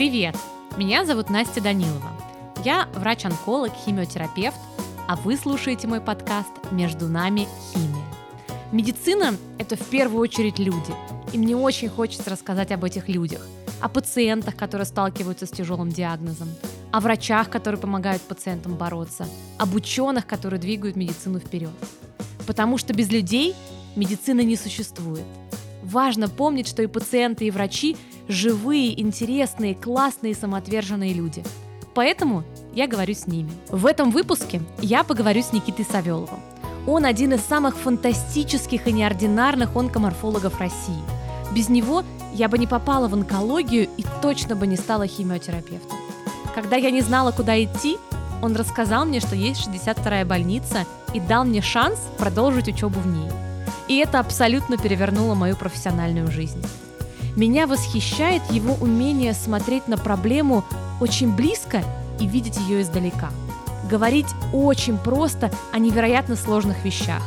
Привет! Меня зовут Настя Данилова. Я врач-онколог, химиотерапевт, а вы слушаете мой подкаст «Между нами химия». Медицина – это в первую очередь люди, и мне очень хочется рассказать об этих людях, о пациентах, которые сталкиваются с тяжелым диагнозом, о врачах, которые помогают пациентам бороться, об ученых, которые двигают медицину вперед. Потому что без людей медицины не существует. Важно помнить, что и пациенты, и врачи – живые, интересные, классные, самоотверженные люди. Поэтому я говорю с ними. В этом выпуске я поговорю с Никитой Савеловым. Он один из самых фантастических и неординарных онкоморфологов России. Без него я бы не попала в онкологию и точно бы не стала химиотерапевтом. Когда я не знала, куда идти, он рассказал мне, что есть 62-я больница и дал мне шанс продолжить учебу в ней. И это абсолютно перевернуло мою профессиональную жизнь. Меня восхищает его умение смотреть на проблему очень близко и видеть ее издалека. Говорить очень просто о невероятно сложных вещах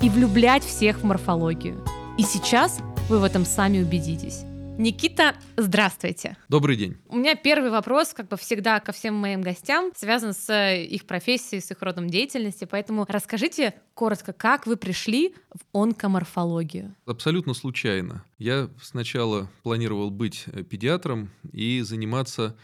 и влюблять всех в морфологию. И сейчас вы в этом сами убедитесь. Никита, здравствуйте. Добрый день. У меня первый вопрос, как бы всегда ко всем моим гостям, связан с их профессией, с их родом деятельности. Поэтому расскажите коротко, как вы пришли в онкоморфологию? Абсолютно случайно. Я сначала планировал быть э, педиатром и заниматься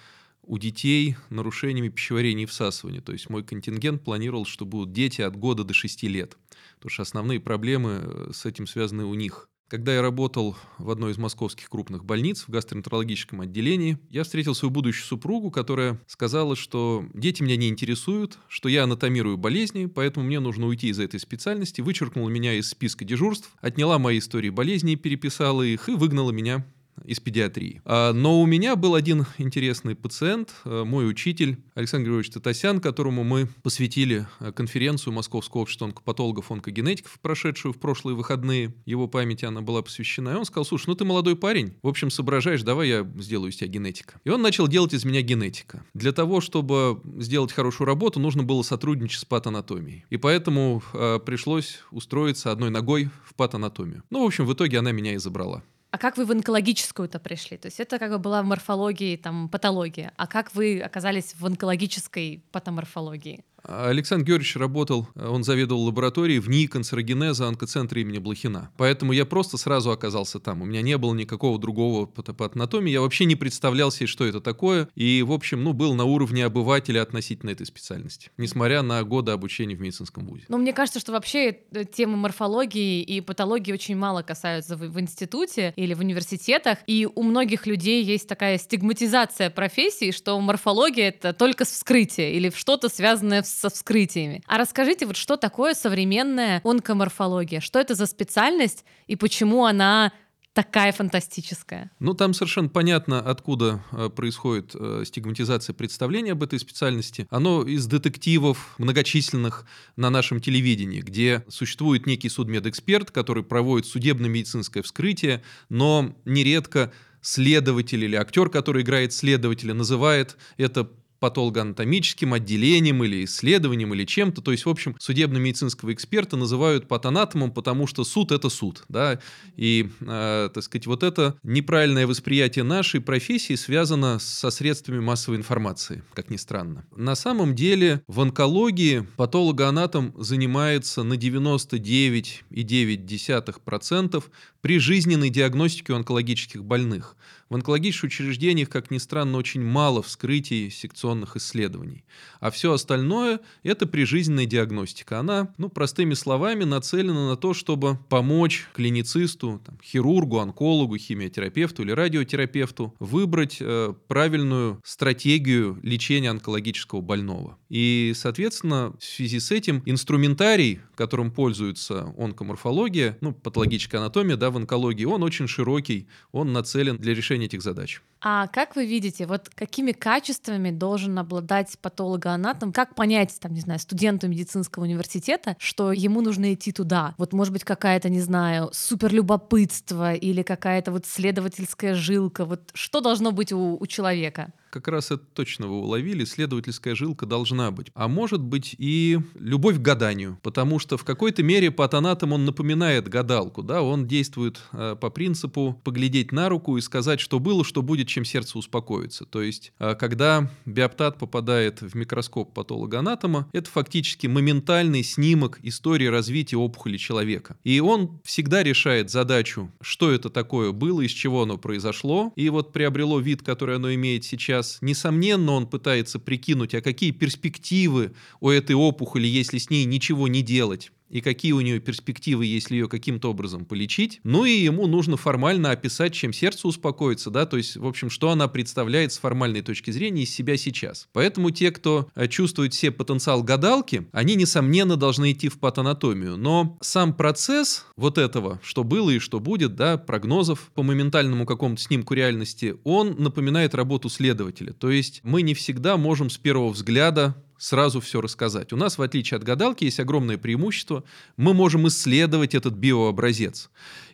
у детей нарушениями пищеварения и всасывания. То есть мой контингент планировал, что будут дети от года до 6 лет. Потому что основные проблемы э, с этим связаны у них. Когда я работал в одной из московских крупных больниц в гастроэнтерологическом отделении, я встретил свою будущую супругу, которая сказала, что дети меня не интересуют, что я анатомирую болезни, поэтому мне нужно уйти из этой специальности, вычеркнула меня из списка дежурств, отняла мои истории болезней, переписала их и выгнала меня из педиатрии. А, но у меня был один интересный пациент, э, мой учитель Александр Григорьевич Татасян, которому мы посвятили э, конференцию Московского общества онкопатологов, онкогенетиков, прошедшую в прошлые выходные. Его памяти она была посвящена. И он сказал, слушай, ну ты молодой парень, в общем, соображаешь, давай я сделаю из тебя генетика. И он начал делать из меня генетика. Для того, чтобы сделать хорошую работу, нужно было сотрудничать с патанатомией. И поэтому э, пришлось устроиться одной ногой в патанатомию. Ну, в общем, в итоге она меня и забрала. А как вы в онкологическую-то пришли? То есть это как бы была морфология, там, патология. А как вы оказались в онкологической патоморфологии? Александр Георгиевич работал, он заведовал лабораторией в НИИ канцерогенеза онкоцентра имени Блохина. Поэтому я просто сразу оказался там. У меня не было никакого другого патанатомии. Я вообще не представлял себе, что это такое. И, в общем, ну, был на уровне обывателя относительно этой специальности. Несмотря на годы обучения в медицинском вузе. Но мне кажется, что вообще э, темы морфологии и патологии очень мало касаются в, в институте или в университетах. И у многих людей есть такая стигматизация профессии, что морфология — это только вскрытие или что-то связанное с со вскрытиями. А расскажите, вот что такое современная онкоморфология? Что это за специальность и почему она такая фантастическая. Ну, там совершенно понятно, откуда э, происходит э, стигматизация представления об этой специальности. Оно из детективов многочисленных на нашем телевидении, где существует некий судмедэксперт, который проводит судебно-медицинское вскрытие, но нередко следователь или актер, который играет следователя, называет это патологоанатомическим отделением или исследованием или чем-то. То есть, в общем, судебно-медицинского эксперта называют патанатомом, потому что суд — это суд. Да? И, э, так сказать, вот это неправильное восприятие нашей профессии связано со средствами массовой информации, как ни странно. На самом деле в онкологии патологоанатом занимается на 99,9% при жизненной диагностике онкологических больных. В онкологических учреждениях, как ни странно, очень мало вскрытий секционных исследований. А все остальное – это прижизненная диагностика. Она, ну, простыми словами, нацелена на то, чтобы помочь клиницисту, там, хирургу, онкологу, химиотерапевту или радиотерапевту выбрать э, правильную стратегию лечения онкологического больного. И, соответственно, в связи с этим инструментарий, которым пользуется онкоморфология, ну, патологическая анатомия, да, в онкологии, он очень широкий, он нацелен для решения решения этих задач. А как вы видите, вот какими качествами должен обладать патологоанатом? Как понять, там, не знаю, студенту медицинского университета, что ему нужно идти туда? Вот, может быть, какая-то, не знаю, суперлюбопытство или какая-то вот следовательская жилка? Вот что должно быть у, у человека? Как раз это точно вы уловили, исследовательская жилка должна быть. А может быть и любовь к гаданию, потому что в какой-то мере патонатом он напоминает гадалку, да, он действует э, по принципу поглядеть на руку и сказать, что было, что будет, чем сердце успокоится. То есть, э, когда биоптат попадает в микроскоп патологоанатома, это фактически моментальный снимок истории развития опухоли человека. И он всегда решает задачу, что это такое было, из чего оно произошло, и вот приобрело вид, который оно имеет сейчас. Несомненно, он пытается прикинуть, а какие перспективы у этой опухоли, если с ней ничего не делать и какие у нее перспективы, если ее каким-то образом полечить. Ну и ему нужно формально описать, чем сердце успокоится, да, то есть, в общем, что она представляет с формальной точки зрения из себя сейчас. Поэтому те, кто э, чувствует все потенциал гадалки, они, несомненно, должны идти в патанатомию. Но сам процесс вот этого, что было и что будет, да, прогнозов по моментальному какому-то снимку реальности, он напоминает работу следователя. То есть мы не всегда можем с первого взгляда сразу все рассказать. У нас, в отличие от гадалки, есть огромное преимущество. Мы можем исследовать этот биообразец.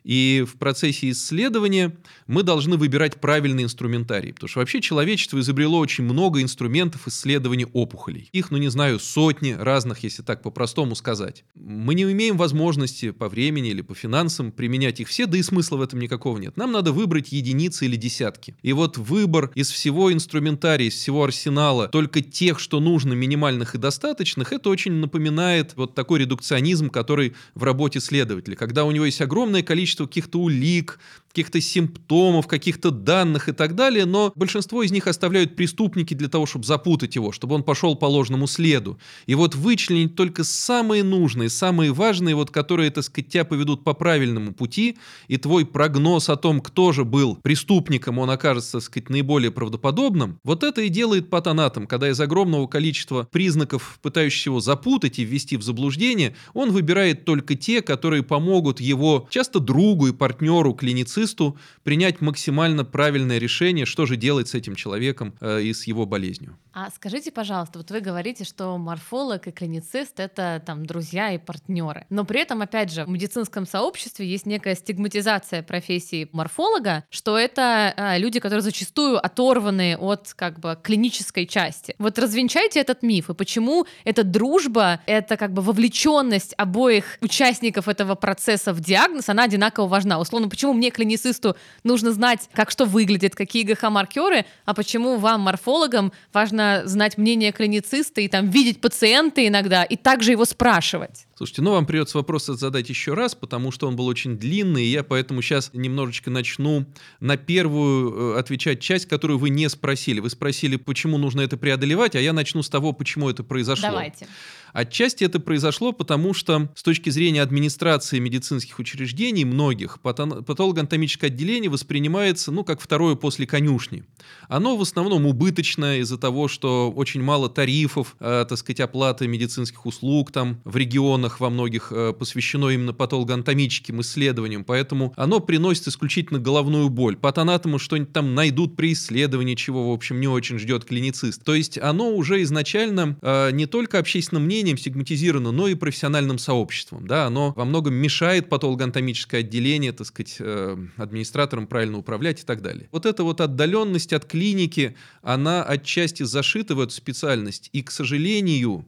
И в процессе исследования мы должны выбирать правильный инструментарий. Потому что вообще человечество изобрело очень много инструментов исследования опухолей. Их, ну не знаю, сотни разных, если так по-простому сказать. Мы не имеем возможности по времени или по финансам применять их все, да и смысла в этом никакого нет. Нам надо выбрать единицы или десятки. И вот выбор из всего инструментария, из всего арсенала, только тех, что нужно, минимальных и достаточных, это очень напоминает вот такой редукционизм, который в работе следователя. Когда у него есть огромное количество количество каких-то улик, каких-то симптомов, каких-то данных и так далее, но большинство из них оставляют преступники для того, чтобы запутать его, чтобы он пошел по ложному следу. И вот вычленить только самые нужные, самые важные, вот которые, так сказать, тебя поведут по правильному пути, и твой прогноз о том, кто же был преступником, он окажется, так сказать, наиболее правдоподобным, вот это и делает патонатом, когда из огромного количества признаков, пытающихся его запутать и ввести в заблуждение, он выбирает только те, которые помогут его часто другу и партнеру, клиницисту принять максимально правильное решение, что же делать с этим человеком э, и с его болезнью. А скажите, пожалуйста, вот вы говорите, что морфолог и клиницист — это там друзья и партнеры. Но при этом, опять же, в медицинском сообществе есть некая стигматизация профессии морфолога, что это э, люди, которые зачастую оторваны от как бы клинической части. Вот развенчайте этот миф, и почему эта дружба, это как бы вовлеченность обоих участников этого процесса в диагноз, она одинаково важна. Условно, почему мне, клиницисту, нужно знать, как что выглядит, какие ГХ-маркеры, а почему вам, морфологам, важно знать мнение клинициста и там видеть пациента иногда, и также его спрашивать? Слушайте, ну вам придется вопрос задать еще раз, потому что он был очень длинный, и я поэтому сейчас немножечко начну на первую э, отвечать часть, которую вы не спросили. Вы спросили, почему нужно это преодолевать, а я начну с того, почему это произошло. Давайте. Отчасти это произошло, потому что с точки зрения администрации медицинских учреждений многих патологоанатомическое отделение воспринимается, ну, как второе после конюшни. Оно в основном убыточное из-за того, что очень мало тарифов, э, так сказать, оплаты медицинских услуг там в регионах во многих э, посвящено именно патологоанатомическим исследованиям, поэтому оно приносит исключительно головную боль. Патанатому что-нибудь там найдут при исследовании, чего, в общем, не очень ждет клиницист. То есть оно уже изначально э, не только общественным мнением, мнением стигматизировано, но и профессиональным сообществом. Да, оно во многом мешает патологоанатомическое отделение, так сказать, э, администраторам правильно управлять и так далее. Вот эта вот отдаленность от клиники, она отчасти зашита в эту специальность. И, к сожалению,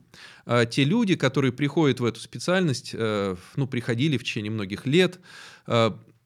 э, те люди, которые приходят в эту специальность, э, ну, приходили в течение многих лет,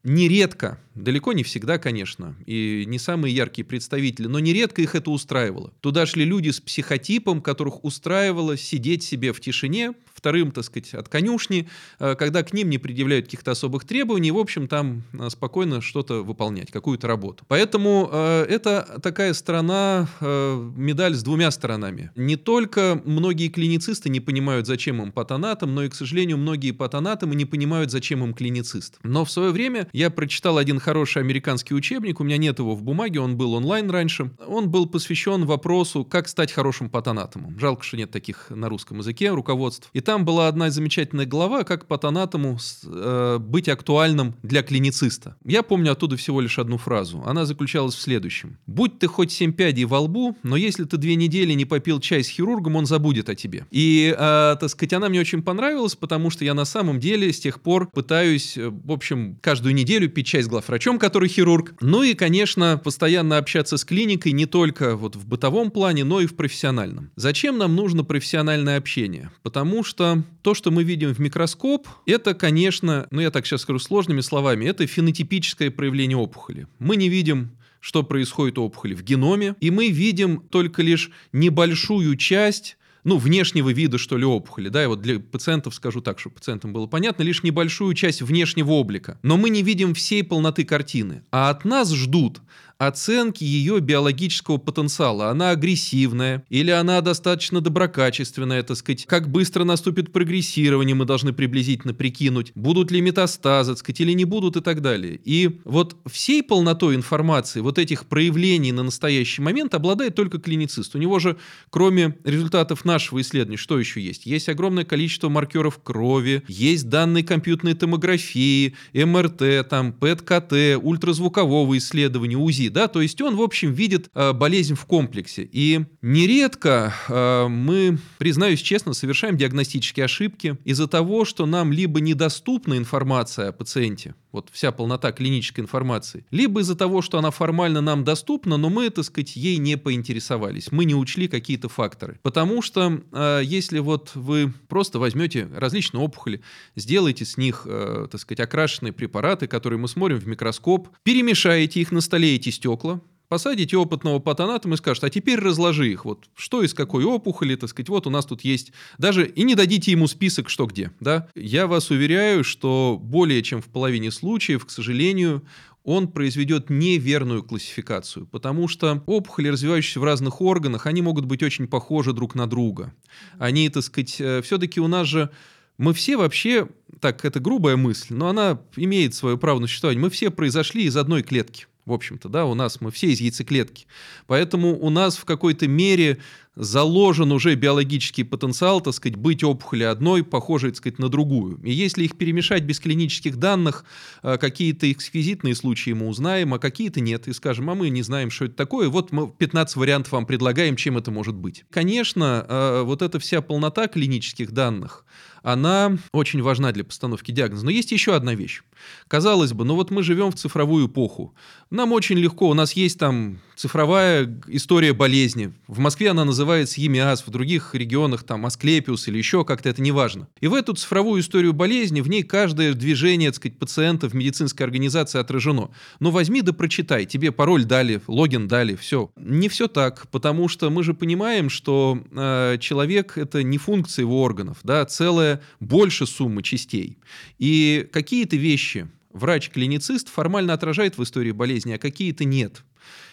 нередко, далеко не всегда, конечно, и не самые яркие представители, но нередко их это устраивало. Туда шли люди с психотипом, которых устраивало сидеть себе в тишине, вторым, так сказать, от конюшни, э, когда к ним не предъявляют каких-то особых требований, в общем, там э, спокойно что-то выполнять, какую-то работу. Поэтому э, это такая сторона, э, медаль с двумя сторонами. Не только многие клиницисты не понимают, зачем им патонатом, но и, к сожалению, многие патонатомы не понимают, зачем им клиницист. Но в свое время я прочитал один хороший американский учебник, у меня нет его в бумаге, он был онлайн раньше. Он был посвящен вопросу, как стать хорошим патонатомом. Жалко, что нет таких на русском языке руководств. И там там была одна замечательная глава, как патонатому э, быть актуальным для клинициста. Я помню оттуда всего лишь одну фразу. Она заключалась в следующем. «Будь ты хоть семь пядей во лбу, но если ты две недели не попил чай с хирургом, он забудет о тебе». И, э, так сказать, она мне очень понравилась, потому что я на самом деле с тех пор пытаюсь, э, в общем, каждую неделю пить чай с главврачом, который хирург. Ну и, конечно, постоянно общаться с клиникой не только вот в бытовом плане, но и в профессиональном. Зачем нам нужно профессиональное общение? Потому что то, что мы видим в микроскоп, это, конечно, ну я так сейчас скажу сложными словами, это фенотипическое проявление опухоли. Мы не видим что происходит у опухоли в геноме, и мы видим только лишь небольшую часть ну, внешнего вида, что ли, опухоли, да, и вот для пациентов скажу так, чтобы пациентам было понятно, лишь небольшую часть внешнего облика. Но мы не видим всей полноты картины, а от нас ждут оценки ее биологического потенциала. Она агрессивная или она достаточно доброкачественная, так сказать. Как быстро наступит прогрессирование, мы должны приблизительно прикинуть. Будут ли метастазы, так сказать, или не будут и так далее. И вот всей полнотой информации, вот этих проявлений на настоящий момент обладает только клиницист. У него же, кроме результатов нашего исследования, что еще есть? Есть огромное количество маркеров крови, есть данные компьютерной томографии, МРТ, там, ПЭТ-КТ, ультразвукового исследования, УЗИ да, то есть он, в общем, видит э, болезнь в комплексе. И нередко э, мы, признаюсь честно, совершаем диагностические ошибки из-за того, что нам либо недоступна информация о пациенте, вот вся полнота клинической информации, либо из-за того, что она формально нам доступна, но мы, так сказать, ей не поинтересовались, мы не учли какие-то факторы. Потому что э, если вот вы просто возьмете различные опухоли, сделаете с них, э, так сказать, окрашенные препараты, которые мы смотрим в микроскоп, перемешаете их на столе, эти стекла, посадите опытного патонатом и скажете, а теперь разложи их, вот что из какой опухоли, так сказать, вот у нас тут есть, даже и не дадите ему список, что где, да. Я вас уверяю, что более чем в половине случаев, к сожалению, он произведет неверную классификацию, потому что опухоли, развивающиеся в разных органах, они могут быть очень похожи друг на друга. Они, так сказать, э, все-таки у нас же мы все вообще, так, это грубая мысль, но она имеет свое право на существование, мы все произошли из одной клетки в общем-то, да, у нас мы все из яйцеклетки. Поэтому у нас в какой-то мере заложен уже биологический потенциал, так сказать, быть опухоли одной, похожей, так сказать, на другую. И если их перемешать без клинических данных, э, какие-то эксquisитные случаи мы узнаем, а какие-то нет. И скажем, а мы не знаем, что это такое, вот мы 15 вариантов вам предлагаем, чем это может быть. Конечно, э, вот эта вся полнота клинических данных, она очень важна для постановки диагноза. Но есть еще одна вещь. Казалось бы, ну вот мы живем в цифровую эпоху. Нам очень легко, у нас есть там цифровая история болезни. В Москве она называется ЕМИАС, в других регионах там Асклепиус или еще как-то, это не важно. И в эту цифровую историю болезни, в ней каждое движение, так сказать, пациента в медицинской организации отражено. Но возьми да прочитай, тебе пароль дали, логин дали, все. Не все так, потому что мы же понимаем, что э, человек это не функция его органов, да, целая больше суммы частей. И какие-то вещи врач-клиницист формально отражает в истории болезни, а какие-то нет.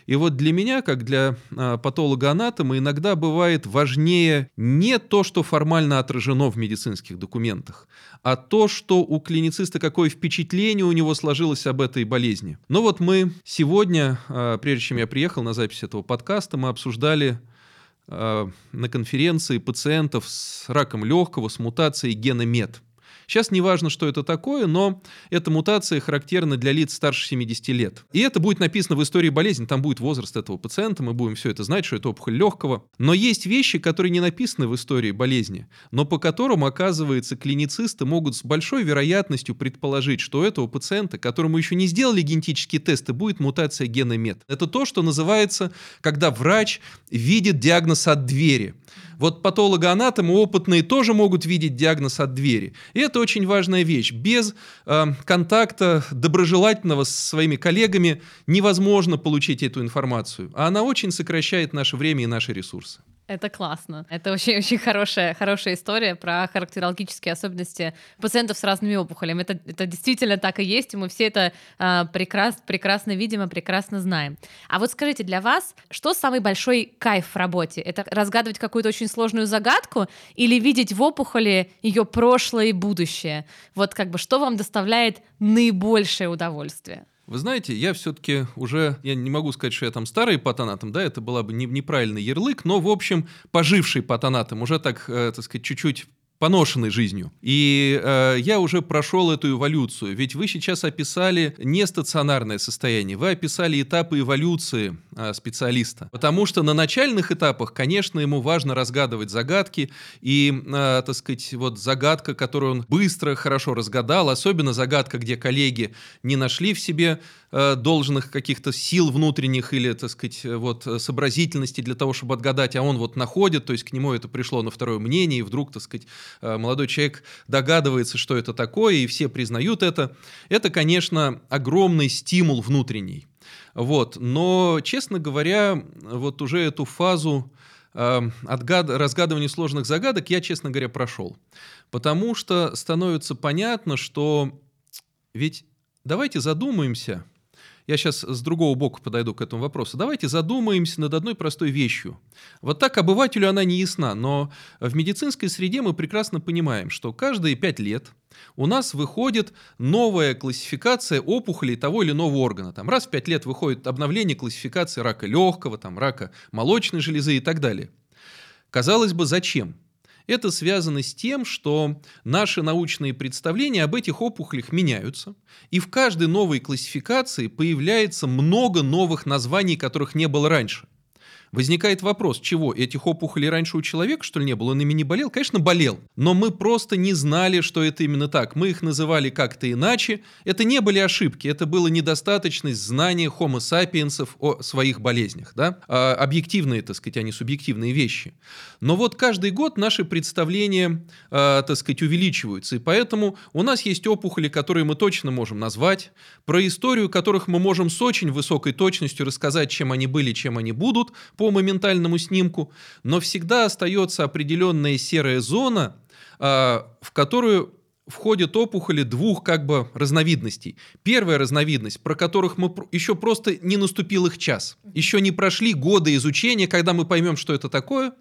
И вот для меня, как для а, патолога-анатома, иногда бывает важнее не то, что формально отражено в медицинских документах, а то, что у клинициста какое впечатление у него сложилось об этой болезни. Но вот мы сегодня, а, прежде чем я приехал на запись этого подкаста, мы обсуждали а, на конференции пациентов с раком легкого с мутацией гена МЕД. Сейчас не важно, что это такое, но эта мутация характерна для лиц старше 70 лет. И это будет написано в истории болезни, там будет возраст этого пациента, мы будем все это знать, что это опухоль легкого. Но есть вещи, которые не написаны в истории болезни, но по которым, оказывается, клиницисты могут с большой вероятностью предположить, что у этого пациента, которому еще не сделали генетические тесты, будет мутация гена МЕД. Это то, что называется, когда врач видит диагноз от двери. Вот патологоанатомы опытные тоже могут видеть диагноз от двери. И это очень важная вещь. Без э, контакта доброжелательного с своими коллегами невозможно получить эту информацию. А она очень сокращает наше время и наши ресурсы. Это классно. Это очень-очень хорошая, хорошая история про характерологические особенности пациентов с разными опухолями. Это, это действительно так и есть, и мы все это а, прекрас, прекрасно видим и прекрасно знаем. А вот скажите, для вас, что самый большой кайф в работе? Это разгадывать какую-то очень сложную загадку или видеть в опухоли ее прошлое и будущее? Вот как бы что вам доставляет наибольшее удовольствие? Вы знаете, я все-таки уже, я не могу сказать, что я там старый патонатом, да, это была бы не, неправильный ярлык, но, в общем, поживший патонатом, уже так, э, так сказать, чуть-чуть поношенной жизнью. И э, я уже прошел эту эволюцию. Ведь вы сейчас описали не стационарное состояние, вы описали этапы эволюции э, специалиста. Потому что на начальных этапах, конечно, ему важно разгадывать загадки. И, э, так сказать, вот загадка, которую он быстро, хорошо разгадал, особенно загадка, где коллеги не нашли в себе должных каких-то сил внутренних или, так сказать, вот сообразительности для того, чтобы отгадать, а он вот находит, то есть к нему это пришло на второе мнение, и вдруг, так сказать, Э, молодой человек догадывается, что это такое, и все признают это. Это, конечно, огромный стимул внутренний. Вот. Но, честно говоря, вот уже эту фазу э, отгад... разгадывания сложных загадок я, честно говоря, прошел. Потому что становится понятно, что ведь давайте задумаемся, я сейчас с другого бока подойду к этому вопросу. Давайте задумаемся над одной простой вещью. Вот так обывателю она не ясна, но в медицинской среде мы прекрасно понимаем, что каждые пять лет у нас выходит новая классификация опухолей того или иного органа. Там раз в пять лет выходит обновление классификации рака легкого, там, рака молочной железы и так далее. Казалось бы, зачем? Это связано с тем, что наши научные представления об этих опухолях меняются, и в каждой новой классификации появляется много новых названий, которых не было раньше. Возникает вопрос, чего, этих опухолей раньше у человека, что ли, не было? Он ими не болел? Конечно, болел. Но мы просто не знали, что это именно так. Мы их называли как-то иначе. Это не были ошибки, это было недостаточность знания homo sapiens о своих болезнях. Да? А, объективные, так сказать, а не субъективные вещи. Но вот каждый год наши представления, а, так сказать, увеличиваются. И поэтому у нас есть опухоли, которые мы точно можем назвать, про историю которых мы можем с очень высокой точностью рассказать, чем они были, чем они будут, по моментальному снимку, но всегда остается определенная серая зона, а, в которую входят опухоли двух как бы разновидностей. Первая разновидность, про которых мы еще просто не наступил их час. Еще не прошли годы изучения, когда мы поймем, что это такое.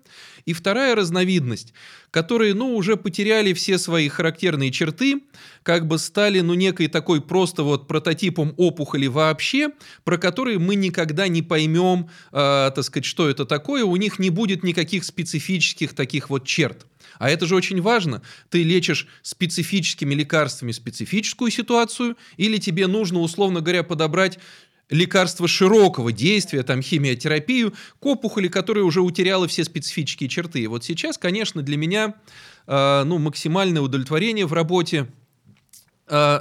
И вторая разновидность, которые, ну, уже потеряли все свои характерные черты, как бы стали, ну, некой такой просто вот прототипом опухоли вообще, про которые мы никогда не поймем, э, так сказать, что это такое, у них не будет никаких специфических таких вот черт. А это же очень важно. Ты лечишь специфическими лекарствами специфическую ситуацию, или тебе нужно, условно говоря, подобрать лекарство широкого действия, там химиотерапию, к опухоли, которая уже утеряла все специфические черты. И вот сейчас, конечно, для меня э, ну, максимальное удовлетворение в работе э,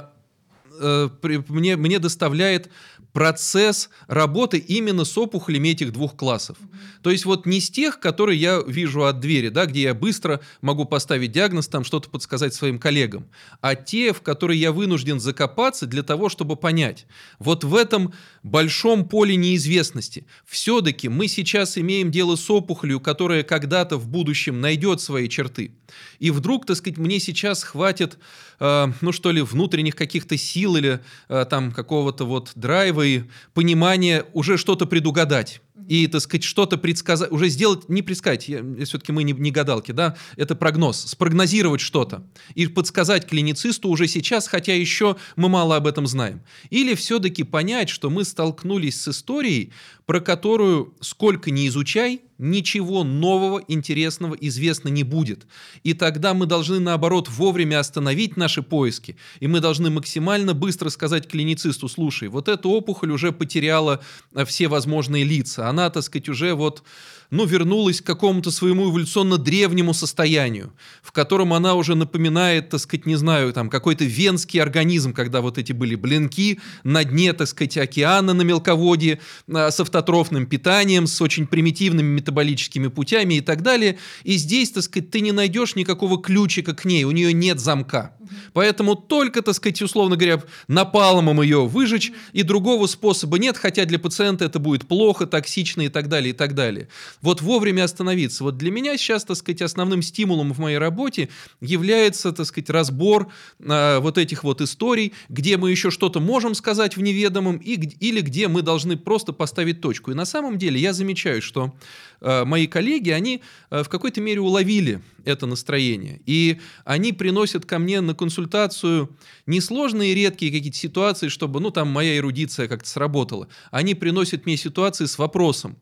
э, мне, мне доставляет процесс работы именно с опухолями этих двух классов. То есть вот не с тех, которые я вижу от двери, да, где я быстро могу поставить диагноз, там что-то подсказать своим коллегам, а те, в которые я вынужден закопаться для того, чтобы понять. Вот в этом большом поле неизвестности все-таки мы сейчас имеем дело с опухолью, которая когда-то в будущем найдет свои черты. И вдруг, так сказать, мне сейчас хватит, э, ну что ли, внутренних каких-то сил или э, там какого-то вот драйва и понимания уже что-то предугадать и, так сказать, что-то предсказать, уже сделать, не предсказать, все-таки мы не, не гадалки, да, это прогноз, спрогнозировать что-то и подсказать клиницисту уже сейчас, хотя еще мы мало об этом знаем. Или все-таки понять, что мы столкнулись с историей, про которую сколько ни изучай, ничего нового, интересного известно не будет. И тогда мы должны, наоборот, вовремя остановить наши поиски, и мы должны максимально быстро сказать клиницисту, слушай, вот эта опухоль уже потеряла э, все возможные лица, она, так сказать, уже вот ну, вернулась к какому-то своему эволюционно древнему состоянию, в котором она уже напоминает, так сказать, не знаю, там, какой-то венский организм, когда вот эти были блинки на дне, так сказать, океана на мелководье а, с автотрофным питанием, с очень примитивными метаболическими путями и так далее. И здесь, так сказать, ты не найдешь никакого ключика к ней, у нее нет замка. Поэтому только, так сказать, условно говоря, напалмом ее выжечь, и другого способа нет, хотя для пациента это будет плохо, токсично и так далее, и так далее. Вот вовремя остановиться. Вот для меня сейчас, так сказать, основным стимулом в моей работе является, так сказать, разбор э, вот этих вот историй, где мы еще что-то можем сказать в неведомом, и, или где мы должны просто поставить точку. И на самом деле я замечаю, что э, мои коллеги, они э, в какой-то мере уловили это настроение. И они приносят ко мне на консультацию несложные редкие какие-то ситуации, чтобы, ну, там моя эрудиция как-то сработала. Они приносят мне ситуации с вопросом,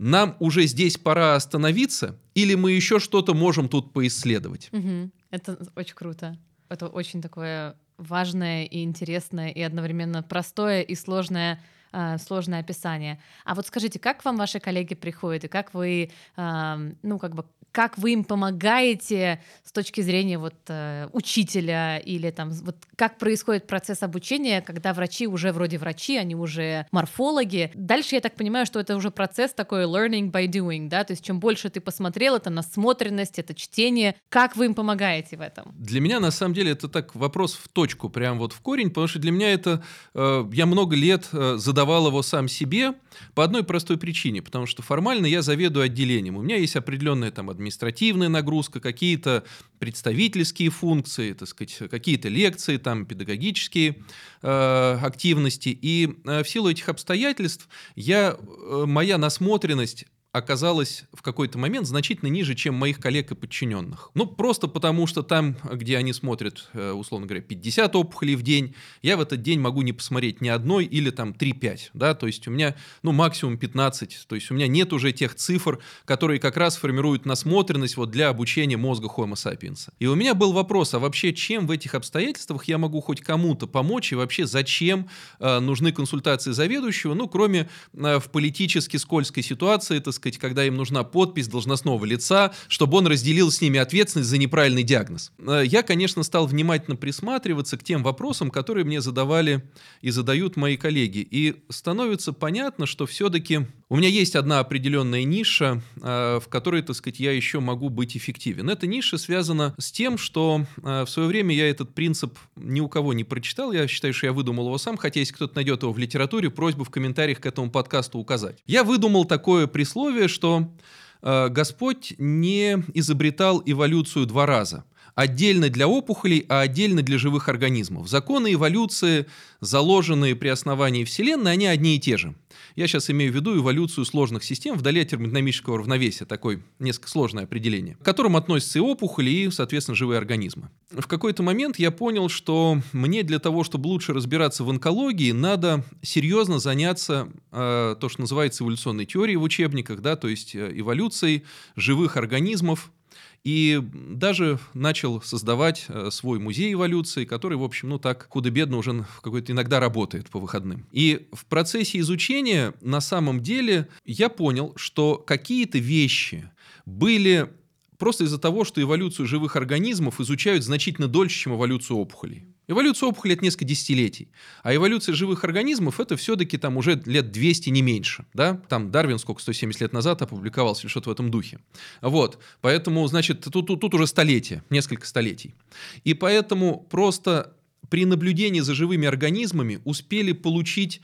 нам уже здесь пора остановиться, или мы еще что-то можем тут поисследовать. Угу. Это очень круто. Это очень такое важное и интересное, и одновременно простое и сложное э, сложное описание. А вот скажите, как вам ваши коллеги приходят, и как вы, э, ну, как бы, как вы им помогаете с точки зрения вот э, учителя или там вот как происходит процесс обучения, когда врачи уже вроде врачи, они уже морфологи. Дальше я так понимаю, что это уже процесс такой learning by doing, да, то есть чем больше ты посмотрел, это насмотренность, это чтение. Как вы им помогаете в этом? Для меня на самом деле это так вопрос в точку, прям вот в корень, потому что для меня это э, я много лет э, задавал его сам себе по одной простой причине, потому что формально я заведую отделением, у меня есть определенная там административная нагрузка, какие-то представительские функции, так сказать, какие-то лекции, там, педагогические э, активности. И э, в силу этих обстоятельств я, э, моя насмотренность оказалась в какой-то момент значительно ниже, чем моих коллег и подчиненных. Ну, просто потому что там, где они смотрят, э, условно говоря, 50 опухолей в день, я в этот день могу не посмотреть ни одной или там 3-5, да, то есть у меня, ну, максимум 15, то есть у меня нет уже тех цифр, которые как раз формируют насмотренность вот для обучения мозга Homo sapiens. И у меня был вопрос, а вообще чем в этих обстоятельствах я могу хоть кому-то помочь и вообще зачем э, нужны консультации заведующего, ну, кроме э, в политически скользкой ситуации, это сказать, когда им нужна подпись должностного лица, чтобы он разделил с ними ответственность за неправильный диагноз. Э, я, конечно, стал внимательно присматриваться к тем вопросам, которые мне задавали и задают мои коллеги. И становится понятно, что все-таки у меня есть одна определенная ниша, э, в которой, так сказать, я еще могу быть эффективен. Эта ниша связана с тем, что э, в свое время я этот принцип ни у кого не прочитал. Я считаю, что я выдумал его сам, хотя если кто-то найдет его в литературе, просьбу в комментариях к этому подкасту указать. Я выдумал такое присловие, что э, Господь не изобретал эволюцию два раза. Отдельно для опухолей, а отдельно для живых организмов. Законы эволюции, заложенные при основании Вселенной, они одни и те же. Я сейчас имею в виду эволюцию сложных систем вдали от термодинамического равновесия, такое несколько сложное определение, к которым относятся и опухоли, и, соответственно, живые организмы. В какой-то момент я понял, что мне для того, чтобы лучше разбираться в онкологии, надо серьезно заняться э, то, что называется эволюционной теорией в учебниках, да, то есть э, эволюцией живых организмов, и даже начал создавать э, свой музей эволюции, который, в общем, ну так худо-бедно уже в какой-то иногда работает по выходным. И в процессе изучения на самом деле я понял, что какие-то вещи были просто из-за того, что эволюцию живых организмов изучают значительно дольше, чем эволюцию опухолей. Эволюция опухоли – это несколько десятилетий. А эволюция живых организмов – это все-таки там уже лет 200, не меньше. Да? Там Дарвин сколько, 170 лет назад опубликовался или что-то в этом духе. Вот. Поэтому, значит, тут, тут, тут уже столетие, несколько столетий. И поэтому просто при наблюдении за живыми организмами успели получить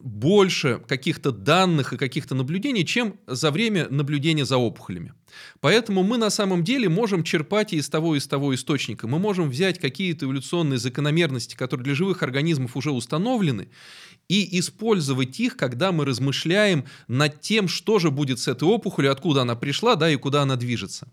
больше каких-то данных и каких-то наблюдений, чем за время наблюдения за опухолями. Поэтому мы на самом деле можем черпать из того, и из того источника. Мы можем взять какие-то эволюционные закономерности, которые для живых организмов уже установлены, и использовать их, когда мы размышляем над тем, что же будет с этой опухолью, откуда она пришла, да, и куда она движется.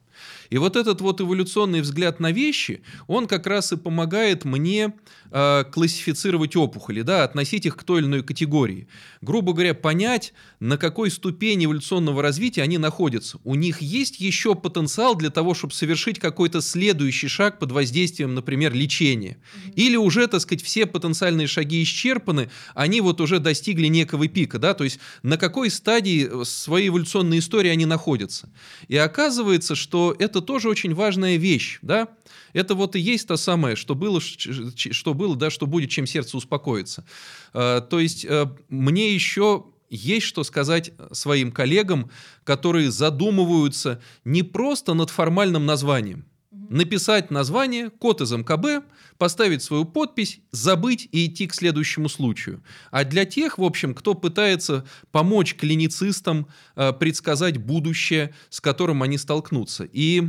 И вот этот вот эволюционный взгляд на вещи, он как раз и помогает мне э, классифицировать опухоли, да, относить их к той или иной категории. Грубо говоря, понять, на какой ступени эволюционного развития они находятся. У них есть еще потенциал для того, чтобы совершить какой-то следующий шаг под воздействием, например, лечения. Или уже, так сказать, все потенциальные шаги исчерпаны, они вот уже достигли некого пика, да, то есть на какой стадии своей эволюционной истории они находятся. И оказывается, что это тоже очень важная вещь, да, это вот и есть то самое, что было, что было, да, что будет, чем сердце успокоится. А, то есть э, мне еще есть что сказать своим коллегам, которые задумываются не просто над формальным названием. Написать название, код из МКБ, поставить свою подпись, забыть и идти к следующему случаю. А для тех, в общем, кто пытается помочь клиницистам э, предсказать будущее, с которым они столкнутся. И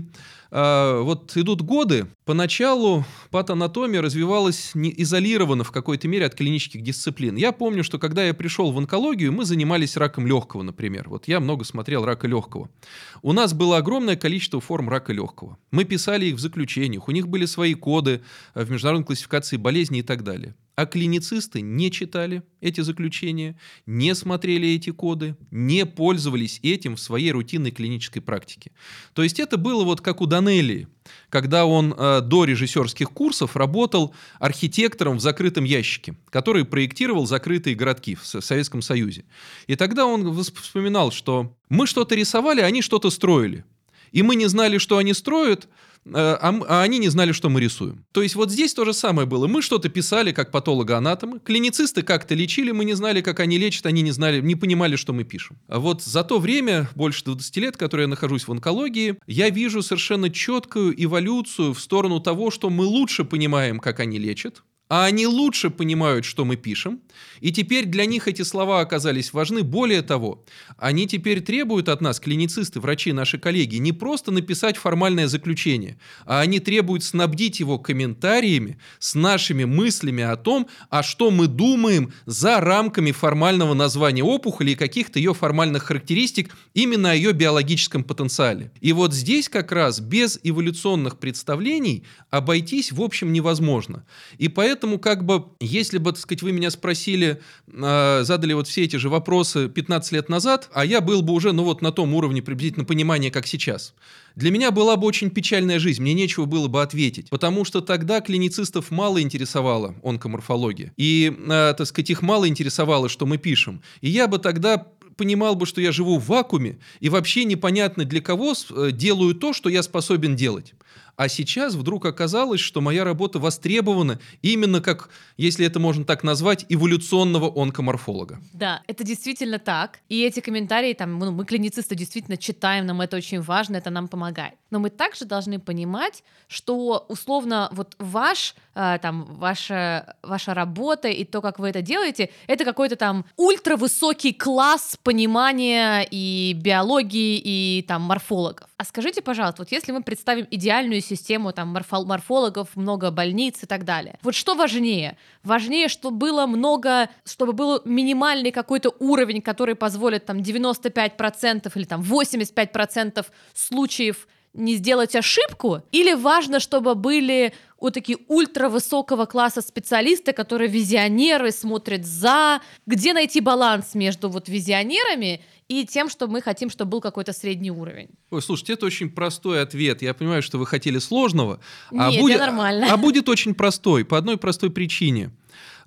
вот идут годы, поначалу патанатомия развивалась не изолированно в какой-то мере от клинических дисциплин. Я помню, что когда я пришел в онкологию, мы занимались раком легкого, например. Вот я много смотрел рака легкого. У нас было огромное количество форм рака легкого. Мы писали их в заключениях, у них были свои коды в международной классификации болезней и так далее. А клиницисты не читали эти заключения, не смотрели эти коды, не пользовались этим в своей рутинной клинической практике. То есть это было вот как у Данелли, когда он э, до режиссерских курсов работал архитектором в закрытом ящике, который проектировал закрытые городки в Советском Союзе. И тогда он вспоминал, что мы что-то рисовали, они что-то строили. И мы не знали, что они строят, а, а они не знали, что мы рисуем. То есть вот здесь то же самое было. Мы что-то писали, как патологоанатомы, клиницисты как-то лечили, мы не знали, как они лечат, они не знали, не понимали, что мы пишем. А вот за то время, больше 20 лет, которое я нахожусь в онкологии, я вижу совершенно четкую эволюцию в сторону того, что мы лучше понимаем, как они лечат, а они лучше понимают, что мы пишем, и теперь для них эти слова оказались важны. Более того, они теперь требуют от нас, клиницисты, врачи, наши коллеги, не просто написать формальное заключение, а они требуют снабдить его комментариями с нашими мыслями о том, а что мы думаем за рамками формального названия опухоли и каких-то ее формальных характеристик именно о ее биологическом потенциале. И вот здесь как раз без эволюционных представлений обойтись в общем невозможно. И поэтому поэтому как бы, если бы, так сказать, вы меня спросили, э, задали вот все эти же вопросы 15 лет назад, а я был бы уже, ну вот на том уровне приблизительно понимания, как сейчас, для меня была бы очень печальная жизнь, мне нечего было бы ответить, потому что тогда клиницистов мало интересовала онкоморфология, и, э, так сказать, их мало интересовало, что мы пишем. И я бы тогда понимал бы, что я живу в вакууме и вообще непонятно для кого э, делаю то, что я способен делать. А сейчас вдруг оказалось, что моя работа востребована именно как, если это можно так назвать, эволюционного онкоморфолога. Да, это действительно так. И эти комментарии, там, ну, мы клиницисты действительно читаем, нам это очень важно, это нам помогает. Но мы также должны понимать, что условно вот ваш, э, там, ваша, ваша работа и то, как вы это делаете, это какой-то там ультравысокий класс понимания и биологии, и там морфологов. А скажите, пожалуйста, вот если мы представим идеальную систему там морфо морфологов, много больниц и так далее. Вот что важнее? Важнее, чтобы было много, чтобы был минимальный какой-то уровень, который позволит там 95% или там 85% случаев не сделать ошибку? Или важно, чтобы были вот такие ультравысокого класса специалисты, которые визионеры, смотрят за... Где найти баланс между вот визионерами и тем, что мы хотим, чтобы был какой-то средний уровень? Ой, слушайте, это очень простой ответ. Я понимаю, что вы хотели сложного. А Нет, а будет, нормально. А будет очень простой, по одной простой причине.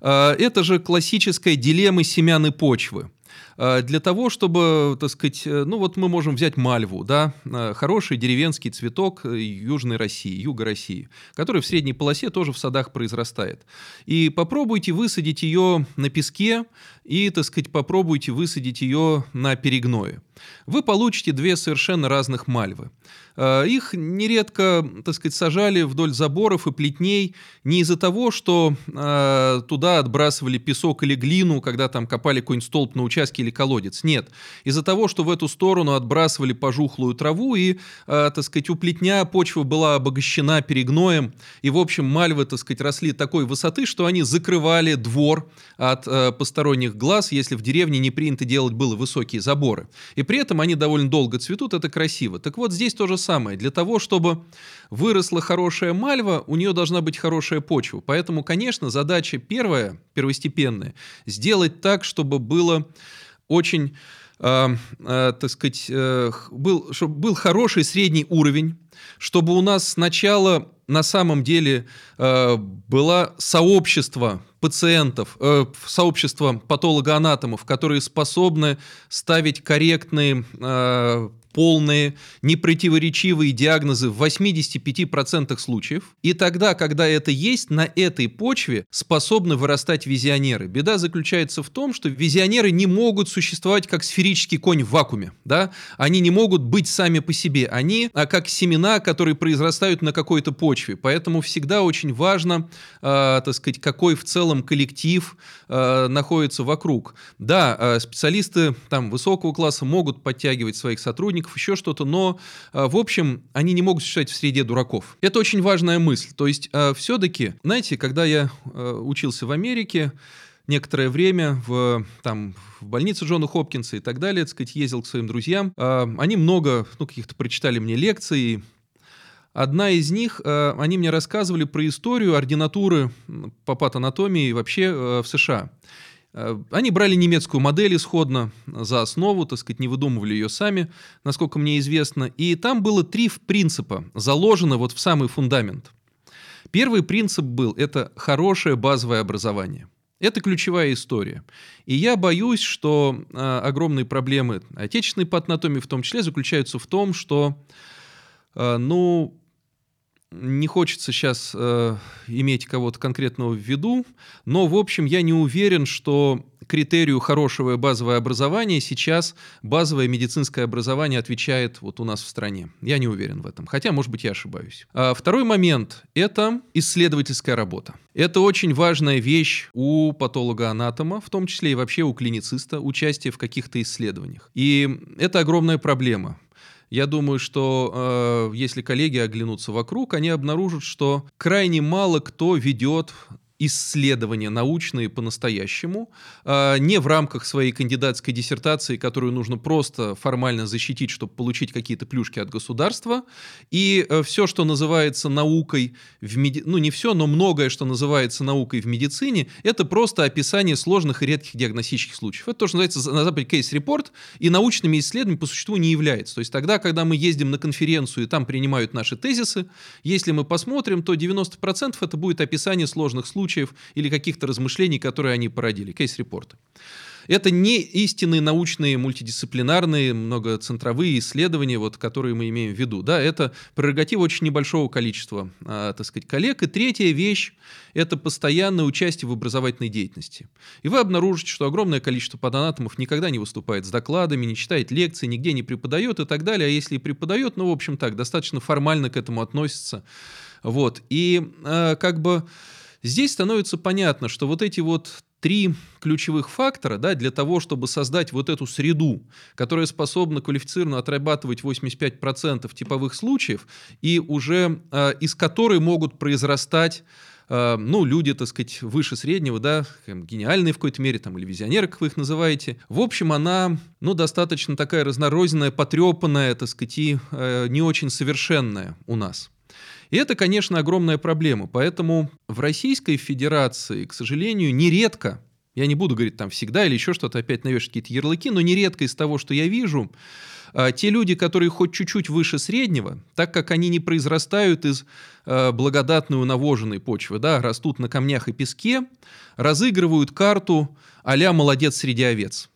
А, это же классическая дилемма семян и почвы. А, для того, чтобы, так сказать, э, ну вот мы можем взять мальву, да, а, хороший деревенский цветок э, Южной России, Юга России, который в средней полосе тоже в садах произрастает. И попробуйте высадить ее на песке и, так сказать, попробуйте высадить ее на перегное. Вы получите две совершенно разных мальвы. А, их нередко, так сказать, сажали вдоль заборов и плетней не из-за того, что э, туда отбрасывали песок или глину, когда там копали какой-нибудь столб на участке или колодец. Нет. Из-за того, что в эту сторону отбрасывали пожухлую траву и, э, так сказать, у плетня почва была обогащена перегноем. И, в общем, мальвы, так сказать, росли такой высоты, что они закрывали двор от э, посторонних глаз, если в деревне не принято делать было высокие заборы. И при этом они довольно долго цветут, это красиво. Так вот, здесь то же самое. Для того, чтобы выросла хорошая мальва, у нее должна быть хорошая почва. Поэтому, конечно, задача первая, первостепенная, сделать так, чтобы было очень, э, э, так сказать, э, был, чтобы был хороший средний уровень, чтобы у нас сначала на самом деле э, было сообщество пациентов, э, сообщество патологоанатомов, которые способны ставить корректные э, полные, непротиворечивые диагнозы в 85% случаев. И тогда, когда это есть, на этой почве способны вырастать визионеры. Беда заключается в том, что визионеры не могут существовать как сферический конь в вакууме. Да? Они не могут быть сами по себе. Они а как семена, которые произрастают на какой-то почве. Поэтому всегда очень важно, э, так сказать, какой в целом коллектив э, находится вокруг. Да, э, специалисты там высокого класса могут подтягивать своих сотрудников, художников, еще что-то, но, а, в общем, они не могут существовать в среде дураков. Это очень важная мысль. То есть, а, все-таки, знаете, когда я а, учился в Америке, некоторое время в, там, в больнице Джона Хопкинса и так далее, так сказать, ездил к своим друзьям. Они много, ну, каких-то прочитали мне лекций, Одна из них, э, они мне рассказывали про историю ординатуры по патанатомии вообще э, в США. Э, они брали немецкую модель исходно за основу, так сказать, не выдумывали ее сами, насколько мне известно. И там было три принципа, заложено вот в самый фундамент. Первый принцип был – это хорошее базовое образование. Это ключевая история. И я боюсь, что э, огромные проблемы отечественной патанатомии в том числе заключаются в том, что, э, ну, не хочется сейчас э, иметь кого-то конкретного в виду, но, в общем, я не уверен, что критерию хорошего базовое образование сейчас базовое медицинское образование отвечает вот у нас в стране. Я не уверен в этом, хотя, может быть, я ошибаюсь. А второй момент – это исследовательская работа. Это очень важная вещь у патолога-анатома, в том числе и вообще у клинициста, участие в каких-то исследованиях. И это огромная проблема. Я думаю, что э, если коллеги оглянутся вокруг, они обнаружат, что крайне мало кто ведет исследования научные по-настоящему, а, не в рамках своей кандидатской диссертации, которую нужно просто формально защитить, чтобы получить какие-то плюшки от государства, и э, все, что называется наукой в меди... ну не все, но многое, что называется наукой в медицине, это просто описание сложных и редких диагностических случаев. Это то, что называется на Западе кейс-репорт, и научными исследованиями по существу не является. То есть тогда, когда мы ездим на конференцию и там принимают наши тезисы, если мы посмотрим, то 90% это будет описание сложных случаев, случаев или каких-то размышлений, которые они породили, кейс-репорты. Это не истинные научные мультидисциплинарные многоцентровые исследования, вот, которые мы имеем в виду. Да, это прерогатива очень небольшого количества а, так сказать, коллег. И третья вещь – это постоянное участие в образовательной деятельности. И вы обнаружите, что огромное количество подонатомов никогда не выступает с докладами, не читает лекции, нигде не преподает и так далее. А если и преподает, ну, в общем так, достаточно формально к этому относится. Вот. И э, как бы Здесь становится понятно, что вот эти вот три ключевых фактора да, для того, чтобы создать вот эту среду, которая способна квалифицированно отрабатывать 85% типовых случаев, и уже э, из которой могут произрастать э, ну, люди, так сказать, выше среднего, да, гениальные в какой-то мере, там, или визионеры, как вы их называете. В общем, она, ну, достаточно такая разнорозненная, потрепанная, так сказать, и э, не очень совершенная у нас. И это, конечно, огромная проблема. Поэтому в Российской Федерации, к сожалению, нередко, я не буду говорить там всегда или еще что-то, опять навешать какие-то ярлыки, но нередко из того, что я вижу, а, те люди, которые хоть чуть-чуть выше среднего, так как они не произрастают из э, благодатной унавоженной почвы, да, растут на камнях и песке, разыгрывают карту а-ля «молодец среди овец».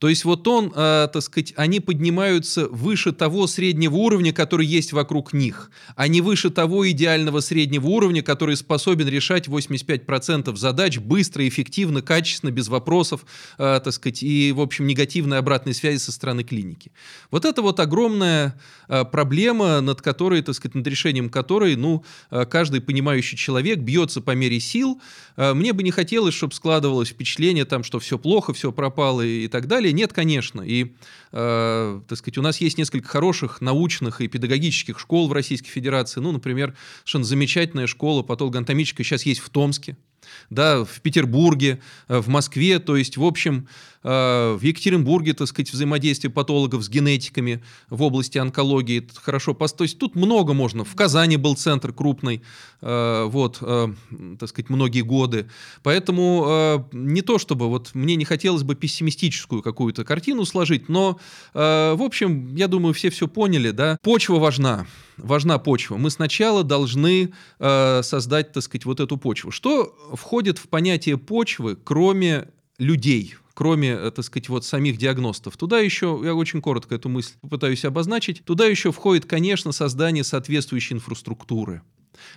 То есть вот он, э, так сказать, они поднимаются выше того среднего уровня, который есть вокруг них, а не выше того идеального среднего уровня, который способен решать 85% задач быстро, эффективно, качественно, без вопросов, э, так сказать, и, в общем, негативной обратной связи со стороны клиники. Вот это вот огромная э, проблема, над которой, так сказать, над решением которой, ну, каждый понимающий человек бьется по мере сил. Э, мне бы не хотелось, чтобы складывалось впечатление, там, что все плохо, все пропало и, и так далее далее. Нет, конечно. И, э, так сказать, у нас есть несколько хороших научных и педагогических школ в Российской Федерации. Ну, например, совершенно замечательная школа патологоанатомическая сейчас есть в Томске да, в Петербурге, э, в Москве, то есть, в общем, в Екатеринбурге, так сказать, взаимодействие патологов с генетиками в области онкологии, хорошо, то есть тут много можно, в Казани был центр крупный, э, вот, так сказать, многие годы, поэтому не то чтобы, вот мне не хотелось бы пессимистическую какую-то картину сложить, но, в общем, я думаю, все все поняли, да, почва важна, важна почва. Мы сначала должны создать, так сказать, вот эту почву. Что входит в понятие почвы, кроме людей, кроме, э, так сказать, вот самих диагностов. Туда еще, я очень коротко эту мысль попытаюсь обозначить, туда еще входит, конечно, создание соответствующей инфраструктуры.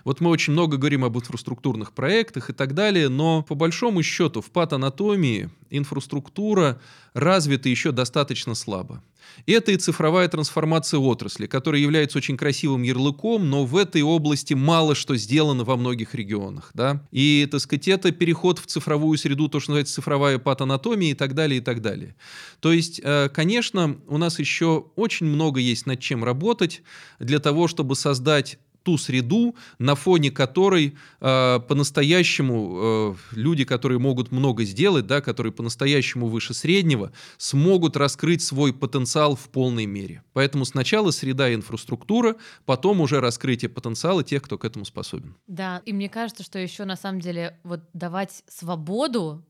Вот мы очень много говорим об инфраструктурных проектах и так далее, но по большому счету в патанатомии инфраструктура развита еще достаточно слабо. Это и цифровая трансформация отрасли, которая является очень красивым ярлыком, но в этой области мало что сделано во многих регионах. Да? И, так сказать, это переход в цифровую среду, то, что называется цифровая патанатомия и так далее, и так далее. То есть, э, конечно, у нас еще очень много есть над чем работать для того, чтобы создать ту среду, на фоне которой э, по-настоящему э, люди, которые могут много сделать, да, которые по-настоящему выше среднего, смогут раскрыть свой потенциал в полной мере. Поэтому сначала среда и инфраструктура, потом уже раскрытие потенциала тех, кто к этому способен. Да, и мне кажется, что еще на самом деле вот давать свободу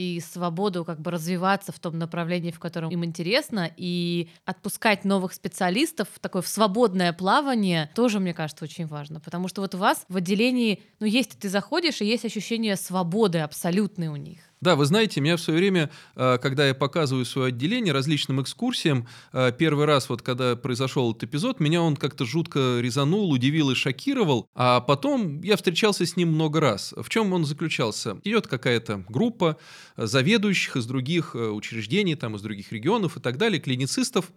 и свободу как бы развиваться в том направлении, в котором им интересно, и отпускать новых специалистов в такое в свободное плавание тоже, мне кажется, очень важно. Потому что вот у вас в отделении, ну, есть ты заходишь, и есть ощущение свободы абсолютной у них. Да, вы знаете, меня в свое время, э, когда я показываю свое отделение различным экскурсиям, э, первый раз, вот когда произошел этот эпизод, меня он как-то жутко резанул, удивил и шокировал, а потом я встречался с ним много раз. В чем он заключался? Идет какая-то группа заведующих из других э, учреждений, там, из других регионов и так далее, клиницистов,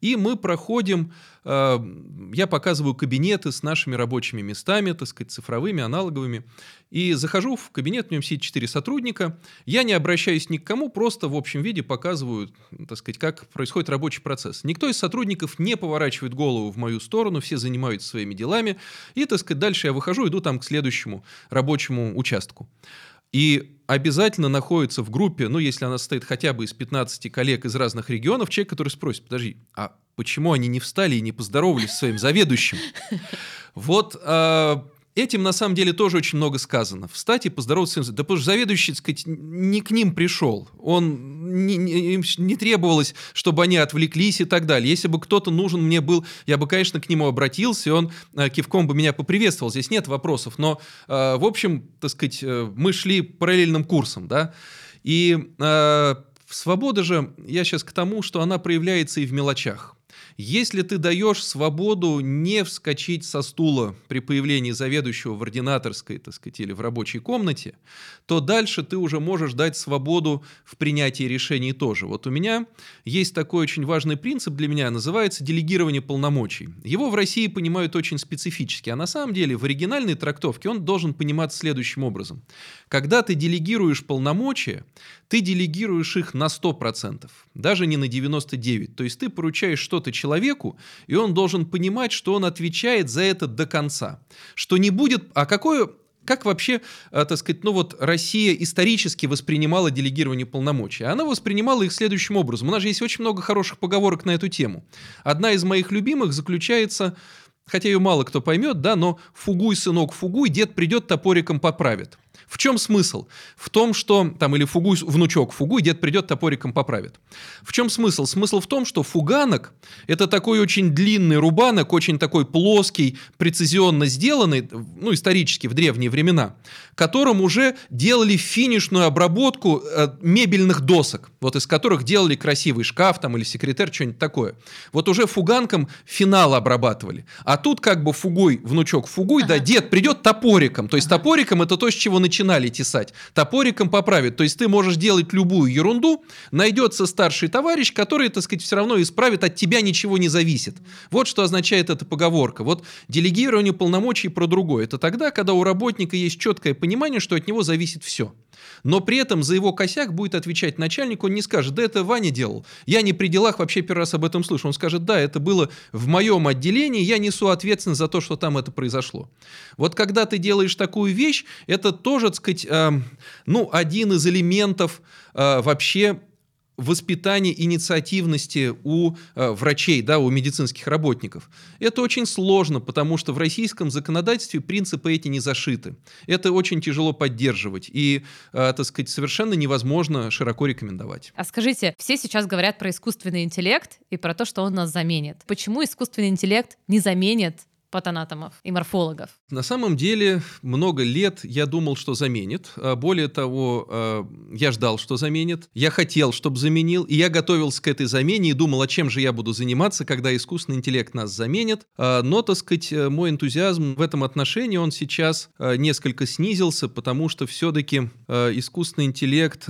и мы проходим, я показываю кабинеты с нашими рабочими местами, так сказать, цифровыми, аналоговыми, и захожу в кабинет, в нем сидит четыре сотрудника, я не обращаюсь ни к кому, просто в общем виде показываю, так сказать, как происходит рабочий процесс. Никто из сотрудников не поворачивает голову в мою сторону, все занимаются своими делами. И, так сказать, дальше я выхожу, иду там к следующему рабочему участку. И обязательно находится в группе, ну, если она состоит хотя бы из 15 коллег из разных регионов, человек, который спросит, подожди, а почему они не встали и не поздоровались с своим заведующим? Вот а, Этим, на самом деле, тоже очень много сказано. Встать и поздороваться. Да потому что заведующий, так сказать, не к ним пришел. Он не, не, им не требовалось, чтобы они отвлеклись и так далее. Если бы кто-то нужен мне был, я бы, конечно, к нему обратился, и он э, кивком бы меня поприветствовал. Здесь нет вопросов. Но, э, в общем, так сказать, э, мы шли параллельным курсом, да. И э, свобода же, я сейчас к тому, что она проявляется и в мелочах. Если ты даешь свободу не вскочить со стула при появлении заведующего в ординаторской, так сказать, или в рабочей комнате, то дальше ты уже можешь дать свободу в принятии решений тоже. Вот у меня есть такой очень важный принцип для меня, называется делегирование полномочий. Его в России понимают очень специфически, а на самом деле в оригинальной трактовке он должен пониматься следующим образом. Когда ты делегируешь полномочия, ты делегируешь их на 100%, даже не на 99%. То есть ты поручаешь что-то человеку, и он должен понимать, что он отвечает за это до конца. Что не будет... А какое как вообще, э, так сказать, ну вот Россия исторически воспринимала делегирование полномочий? Она воспринимала их следующим образом. У нас же есть очень много хороших поговорок на эту тему. Одна из моих любимых заключается, хотя ее мало кто поймет, да, но «фугуй, сынок, фугуй, дед придет, топориком поправит». В чем смысл? В том, что там или фугуй, внучок фугуй, дед придет, топориком поправит. В чем смысл? Смысл в том, что фуганок – это такой очень длинный рубанок, очень такой плоский, прецизионно сделанный, ну, исторически, в древние времена, которым уже делали финишную обработку э, мебельных досок, вот из которых делали красивый шкаф там или секретарь, что-нибудь такое. Вот уже фуганком финал обрабатывали. А тут как бы фугуй, внучок фугуй, ага. да, дед придет топориком. То есть ага. топориком это то, с чего начинали тесать. Топориком поправит. То есть ты можешь делать любую ерунду, найдется старший товарищ, который, так сказать, все равно исправит, от тебя ничего не зависит. Вот что означает эта поговорка. Вот делегирование полномочий про другое. Это тогда, когда у работника есть четкое понимание, что от него зависит все. Но при этом за его косяк будет отвечать начальник, он не скажет, да это Ваня делал, я не при делах вообще первый раз об этом слышу. Он скажет, да, это было в моем отделении, я несу ответственность за то, что там это произошло. Вот когда ты делаешь такую вещь, это тоже, так сказать, э, ну, один из элементов э, вообще воспитание инициативности у э, врачей, да, у медицинских работников. Это очень сложно, потому что в российском законодательстве принципы эти не зашиты. Это очень тяжело поддерживать и, э, так сказать, совершенно невозможно широко рекомендовать. А скажите, все сейчас говорят про искусственный интеллект и про то, что он нас заменит. Почему искусственный интеллект не заменит патанатомов и морфологов? На самом деле много лет я думал, что заменит. А более того, а, я ждал, что заменит. Я хотел, чтобы заменил. И я готовился к этой замене и думал, а чем же я буду заниматься, когда искусственный интеллект нас заменит. А, но, так сказать, мой энтузиазм в этом отношении, он сейчас несколько снизился, потому что все-таки искусственный интеллект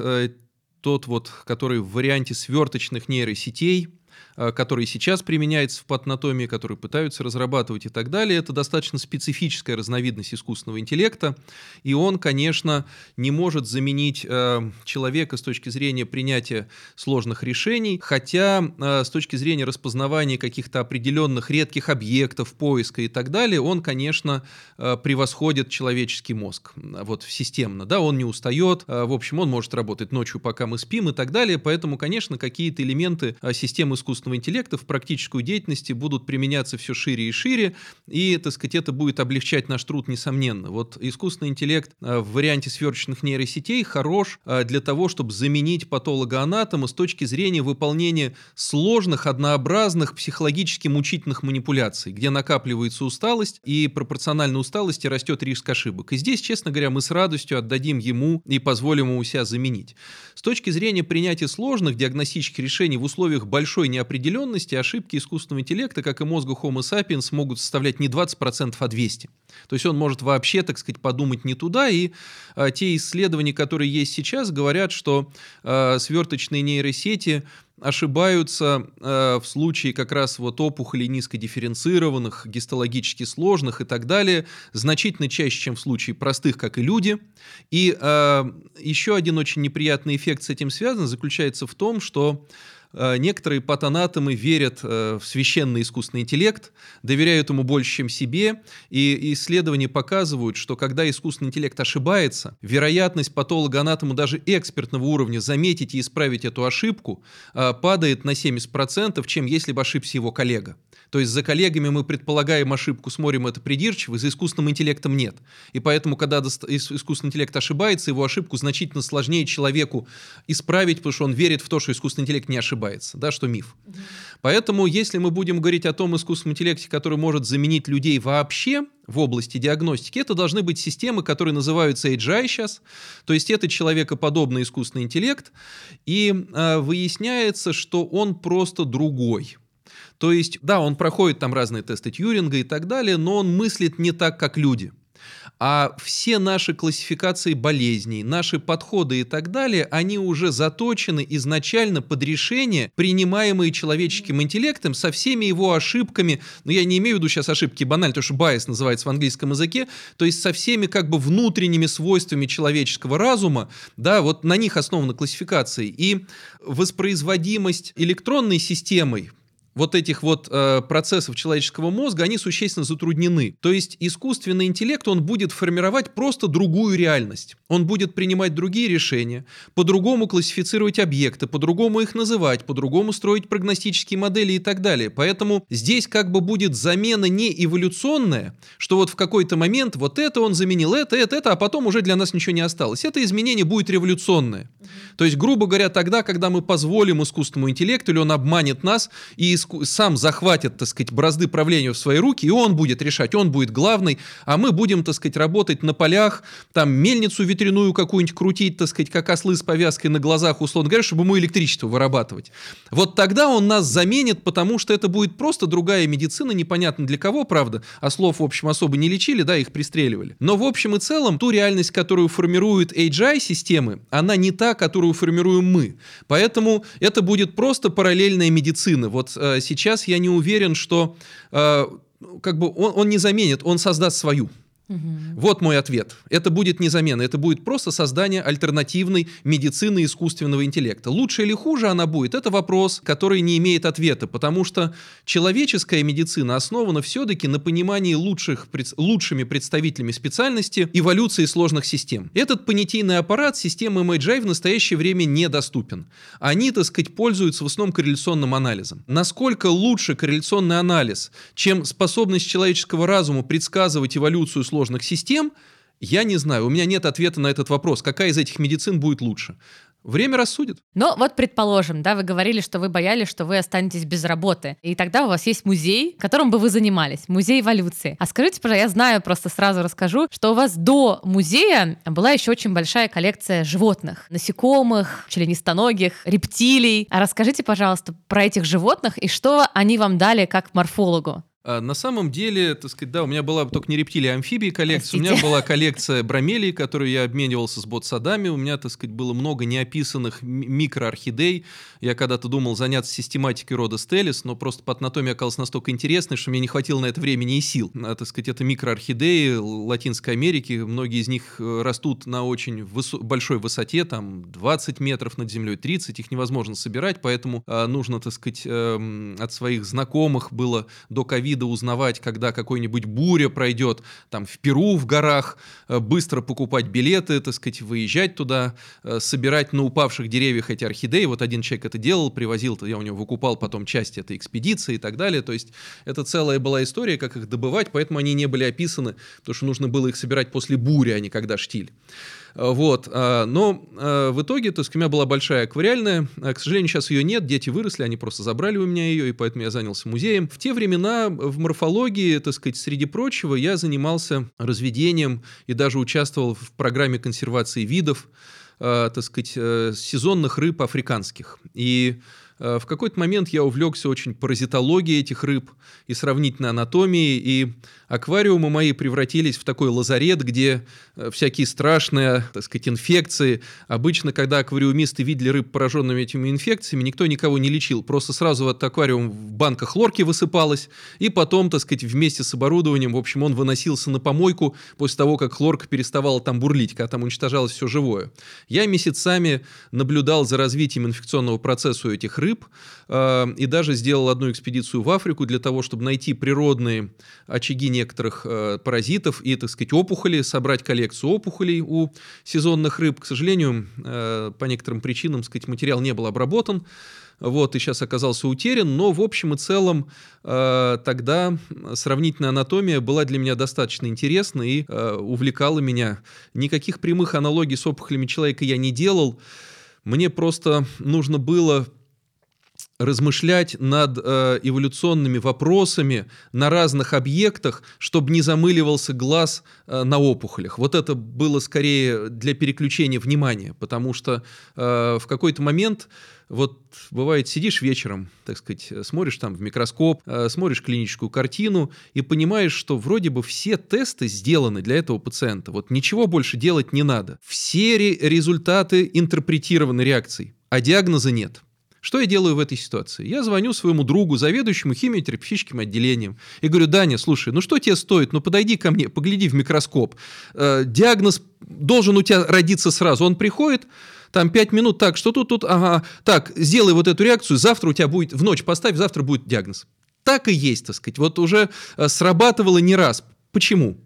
тот вот, который в варианте сверточных нейросетей, э, который сейчас применяется в патанатомии, который пытаются разрабатывать и так далее, это достаточно специфическая разновидность искусственного интеллекта, и он, конечно, не может заменить э, человека с точки зрения принятия сложных решений, хотя э, с точки зрения распознавания каких-то определенных редких объектов, поиска и так далее, он, конечно, э, превосходит человеческий мозг, вот системно, да, он не устает, э, в общем, он может работать ночью, пока мы спим и так далее, поэтому, конечно, какие-то элементы э, системы искусственного интеллекта в практической деятельности будут применяться все шире и шире, и, так сказать, это будет облегчать наш труд, несомненно. Вот искусственный интеллект в варианте сверочных нейросетей хорош для того, чтобы заменить патологоанатома с точки зрения выполнения сложных, однообразных, психологически мучительных манипуляций, где накапливается усталость, и пропорционально усталости растет риск ошибок. И здесь, честно говоря, мы с радостью отдадим ему и позволим ему себя заменить. С точки зрения принятия сложных диагностических решений в условиях большой неопределенности, ошибки искусственного интеллекта, как и мозга Homo sapiens, могут составлять не 20%, а 200%. То есть он может вообще, так сказать, подумать не туда, и а, те исследования, которые есть сейчас, говорят, что а, сверточные нейросети ошибаются э, в случае как раз вот опухолей низкодифференцированных, гистологически сложных и так далее, значительно чаще, чем в случае простых, как и люди. И э, еще один очень неприятный эффект с этим связан заключается в том, что некоторые патанатомы верят э, в священный искусственный интеллект, доверяют ему больше, чем себе, и исследования показывают, что когда искусственный интеллект ошибается, вероятность патологоанатома даже экспертного уровня заметить и исправить эту ошибку э, падает на 70%, чем если бы ошибся его коллега. То есть за коллегами мы предполагаем ошибку, смотрим это придирчиво, за искусственным интеллектом нет. И поэтому, когда искусственный интеллект ошибается, его ошибку значительно сложнее человеку исправить, потому что он верит в то, что искусственный интеллект не ошибается, да, что миф. Поэтому, если мы будем говорить о том искусственном интеллекте, который может заменить людей вообще, в области диагностики, это должны быть системы, которые называются AGI сейчас, то есть это человекоподобный искусственный интеллект, и э, выясняется, что он просто другой. То есть, да, он проходит там разные тесты Тьюринга и так далее, но он мыслит не так, как люди. А все наши классификации болезней, наши подходы и так далее, они уже заточены изначально под решения, принимаемые человеческим интеллектом со всеми его ошибками. Но я не имею в виду сейчас ошибки банально, то что bias называется в английском языке, то есть со всеми как бы внутренними свойствами человеческого разума, да, вот на них основана классификация. И воспроизводимость электронной системой вот этих вот э, процессов человеческого мозга, они существенно затруднены. То есть искусственный интеллект, он будет формировать просто другую реальность. Он будет принимать другие решения, по-другому классифицировать объекты, по-другому их называть, по-другому строить прогностические модели и так далее. Поэтому здесь как бы будет замена не эволюционная, что вот в какой-то момент вот это он заменил, это, это, это, а потом уже для нас ничего не осталось. Это изменение будет революционное. То есть, грубо говоря, тогда, когда мы позволим искусственному интеллекту, или он обманет нас и сам захватит, так сказать, бразды правления в свои руки, и он будет решать, он будет главный, а мы будем, так сказать, работать на полях, там мельницу ветряную какую-нибудь крутить, так сказать, как ослы с повязкой на глазах, условно говоря, чтобы ему электричество вырабатывать. Вот тогда он нас заменит, потому что это будет просто другая медицина, непонятно для кого, правда, а слов, в общем, особо не лечили, да, их пристреливали. Но в общем и целом, ту реальность, которую формируют AGI-системы, она не та, которую формируем мы. Поэтому это будет просто параллельная медицина. Вот э, сейчас я не уверен, что э, как бы он, он не заменит, он создаст свою. Угу. Вот мой ответ. Это будет не замена, это будет просто создание альтернативной медицины искусственного интеллекта. Лучше или хуже она будет, это вопрос, который не имеет ответа, потому что человеческая медицина основана все-таки на понимании лучших, лучшими представителями специальности эволюции сложных систем. Этот понятийный аппарат системы MHI в настоящее время недоступен. Они, так сказать, пользуются в основном корреляционным анализом. Насколько лучше корреляционный анализ, чем способность человеческого разума предсказывать эволюцию сложных сложных систем, я не знаю, у меня нет ответа на этот вопрос, какая из этих медицин будет лучше. Время рассудит. Но вот предположим, да, вы говорили, что вы боялись, что вы останетесь без работы. И тогда у вас есть музей, которым бы вы занимались, музей эволюции. А скажите, пожалуйста, я знаю, просто сразу расскажу, что у вас до музея была еще очень большая коллекция животных. Насекомых, членистоногих, рептилий. А расскажите, пожалуйста, про этих животных и что они вам дали как морфологу. А, на самом деле, так сказать, да, у меня была только не рептилия, а амфибии коллекция. Простите. У меня была коллекция, бромелей, которую я обменивался с ботсадами. У меня, так сказать, было много неописанных микроорхидей. Я когда-то думал заняться систематикой рода Стеллис, но просто по анатомии оказалось настолько интересной, что мне не хватило на это времени и сил. А, так сказать, это микроорхидеи Латинской Америки. Многие из них э, растут на очень высо- большой высоте, там 20 метров над землей, 30. Их невозможно собирать, поэтому а, нужно, так сказать, эм, от своих знакомых было до ковида узнавать, когда какой-нибудь буря пройдет, там в Перу, в горах, э, быстро покупать билеты, так сказать, выезжать туда, э, собирать на упавших деревьях эти орхидеи. Вот один человек это делал, привозил, я у него выкупал потом часть этой экспедиции и так далее. То есть это целая была история, как их добывать, поэтому они не были описаны, потому что нужно было их собирать после бури, а не когда штиль. Э, Вот, а, но э, в итоге, то есть у меня была большая аквариальная, к сожалению, сейчас ее нет, дети выросли, они просто забрали у меня ее, и поэтому я занялся музеем. В те времена в морфологии, так сказать, среди прочего, я занимался разведением и даже участвовал в программе консервации видов, э, так сказать, э, сезонных рыб африканских. И э, в какой-то момент я увлекся очень паразитологией этих рыб и сравнительной анатомией, и аквариумы мои превратились в такой лазарет, где э, всякие страшные, так сказать, инфекции. Обычно, когда аквариумисты видели рыб, пораженными этими инфекциями, никто никого не лечил. Просто сразу в аквариум в банка хлорки высыпалась, и потом, так сказать, вместе с оборудованием, в общем, он выносился на помойку после того, как хлорка переставала там бурлить, когда там уничтожалось все живое. Я месяцами наблюдал за развитием инфекционного процесса у этих рыб э, и даже сделал одну экспедицию в Африку для того, чтобы найти природные очаги некоторых э, паразитов и, так сказать, опухоли, собрать коллекцию опухолей у сезонных рыб. К сожалению, э, по некоторым причинам, сказать, материал не был обработан, вот, и сейчас оказался утерян, но в общем и целом э, тогда сравнительная анатомия была для меня достаточно интересна и э, увлекала меня. Никаких прямых аналогий с опухолями человека я не делал, мне просто нужно было размышлять над э, эволюционными вопросами на разных объектах, чтобы не замыливался глаз э, на опухолях. Вот это было скорее для переключения внимания, потому что э, в какой-то момент вот бывает сидишь вечером, так сказать, смотришь там в микроскоп, смотришь клиническую картину и понимаешь, что вроде бы все тесты сделаны для этого пациента. Вот ничего больше делать не надо. Все ре- результаты интерпретированы реакцией, а диагноза нет. Что я делаю в этой ситуации? Я звоню своему другу, заведующему химиотерапевтическим отделением, и говорю, Даня, слушай, ну что тебе стоит? Ну подойди ко мне, погляди в микроскоп. Э, диагноз должен у тебя родиться сразу. Он приходит, там 5 минут, так, что тут, тут, ага, так, сделай вот эту реакцию, завтра у тебя будет, в ночь поставь, завтра будет диагноз. Так и есть, так сказать. Вот уже э, срабатывало не раз. Почему?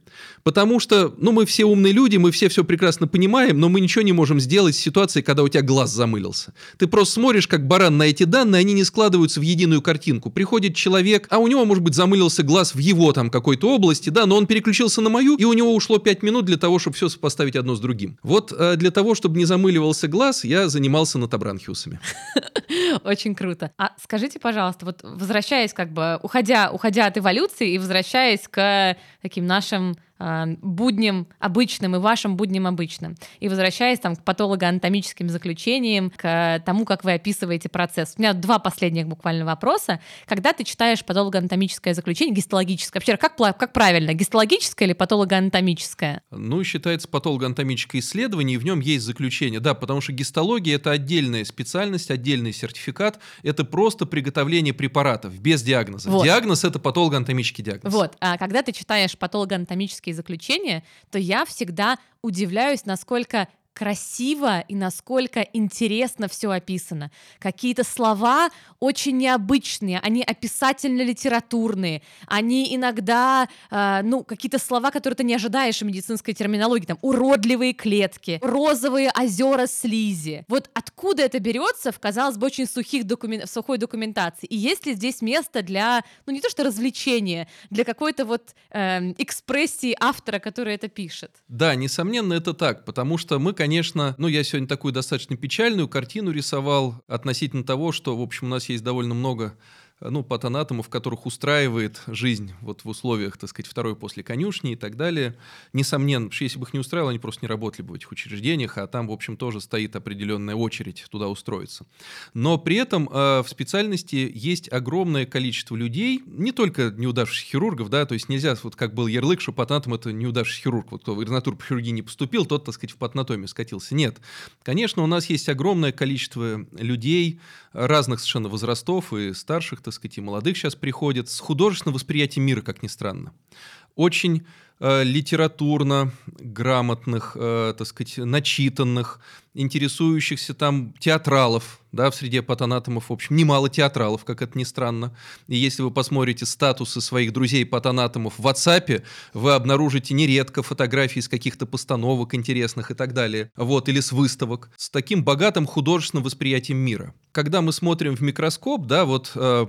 Потому что, ну, мы все умные люди, мы все все прекрасно понимаем, но мы ничего не можем сделать в ситуации, когда у тебя глаз замылился. Ты просто смотришь, как баран на эти данные, они не складываются в единую картинку. Приходит человек, а у него, может быть, замылился глаз в его там какой-то области, да, но он переключился на мою, и у него ушло 5 минут для того, чтобы все сопоставить одно с другим. Вот э, для того, чтобы не замыливался глаз, я занимался натобранхиусами. Очень круто. А скажите, пожалуйста, вот возвращаясь как бы, уходя, уходя от эволюции и возвращаясь к таким нашим будням обычным и вашим будням обычным. И возвращаясь там к патологоанатомическим заключениям, к тому, как вы описываете процесс. У меня два последних буквально вопроса. Когда ты читаешь патологоанатомическое заключение, гистологическое, вообще как, как правильно, гистологическое или патологоанатомическое? Ну, считается патологоанатомическое исследование, и в нем есть заключение. Да, потому что гистология – это отдельная специальность, отдельный сертификат. Это просто приготовление препаратов без диагноза. Вот. Диагноз – это патологоанатомический диагноз. Вот, а когда ты читаешь патологоанатомические заключения, то я всегда удивляюсь, насколько красиво и насколько интересно все описано. Какие-то слова очень необычные, они описательно-литературные, они иногда, э, ну, какие-то слова, которые ты не ожидаешь в медицинской терминологии, там, уродливые клетки, розовые озера слизи. Вот откуда это берется в, казалось бы, очень сухих докумен... сухой документации? И есть ли здесь место для, ну, не то что развлечения, для какой-то вот эм, экспрессии автора, который это пишет? Да, несомненно, это так, потому что мы, конечно, ну, я сегодня такую достаточно печальную картину рисовал относительно того, что, в общем, у нас есть довольно много ну, патанатомов, которых устраивает жизнь вот в условиях, так сказать, второй после конюшни и так далее. Несомненно, что если бы их не устраивало, они просто не работали бы в этих учреждениях, а там, в общем, тоже стоит определенная очередь туда устроиться. Но при этом э, в специальности есть огромное количество людей, не только неудавшихся хирургов, да, то есть нельзя, вот как был ярлык, что патанатом это неудавшийся хирург, вот кто в ординатуру по хирургии не поступил, тот, так сказать, в патанатомию скатился. Нет. Конечно, у нас есть огромное количество людей разных совершенно возрастов и старших, так сказать, и молодых сейчас приходят с художественным восприятием мира, как ни странно. Очень Э, литературно грамотных, э, так сказать, начитанных, интересующихся там театралов, да, в среде патанатомов, в общем, немало театралов, как это ни странно. И если вы посмотрите статусы своих друзей-патанатомов в WhatsApp, вы обнаружите нередко фотографии из каких-то постановок интересных и так далее, вот, или с выставок, с таким богатым художественным восприятием мира. Когда мы смотрим в микроскоп, да, вот э,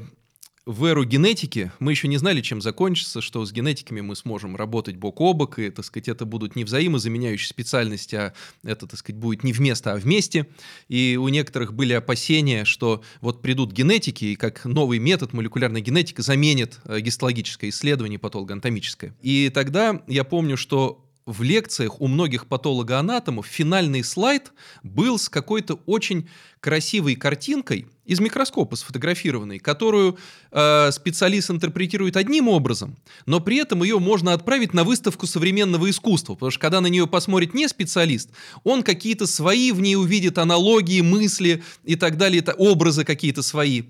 в эру генетики мы еще не знали, чем закончится, что с генетиками мы сможем работать бок о бок, и, так сказать, это будут не взаимозаменяющие специальности, а это, так сказать, будет не вместо, а вместе. И у некоторых были опасения, что вот придут генетики, и как новый метод молекулярной генетики заменит э, гистологическое исследование патологоанатомическое. И тогда я помню, что в лекциях у многих патологоанатомов финальный слайд был с какой-то очень красивой картинкой из микроскопа сфотографированной, которую э, специалист интерпретирует одним образом, но при этом ее можно отправить на выставку современного искусства, потому что когда на нее посмотрит не специалист, он какие-то свои в ней увидит аналогии, мысли и так далее, это образы какие-то свои.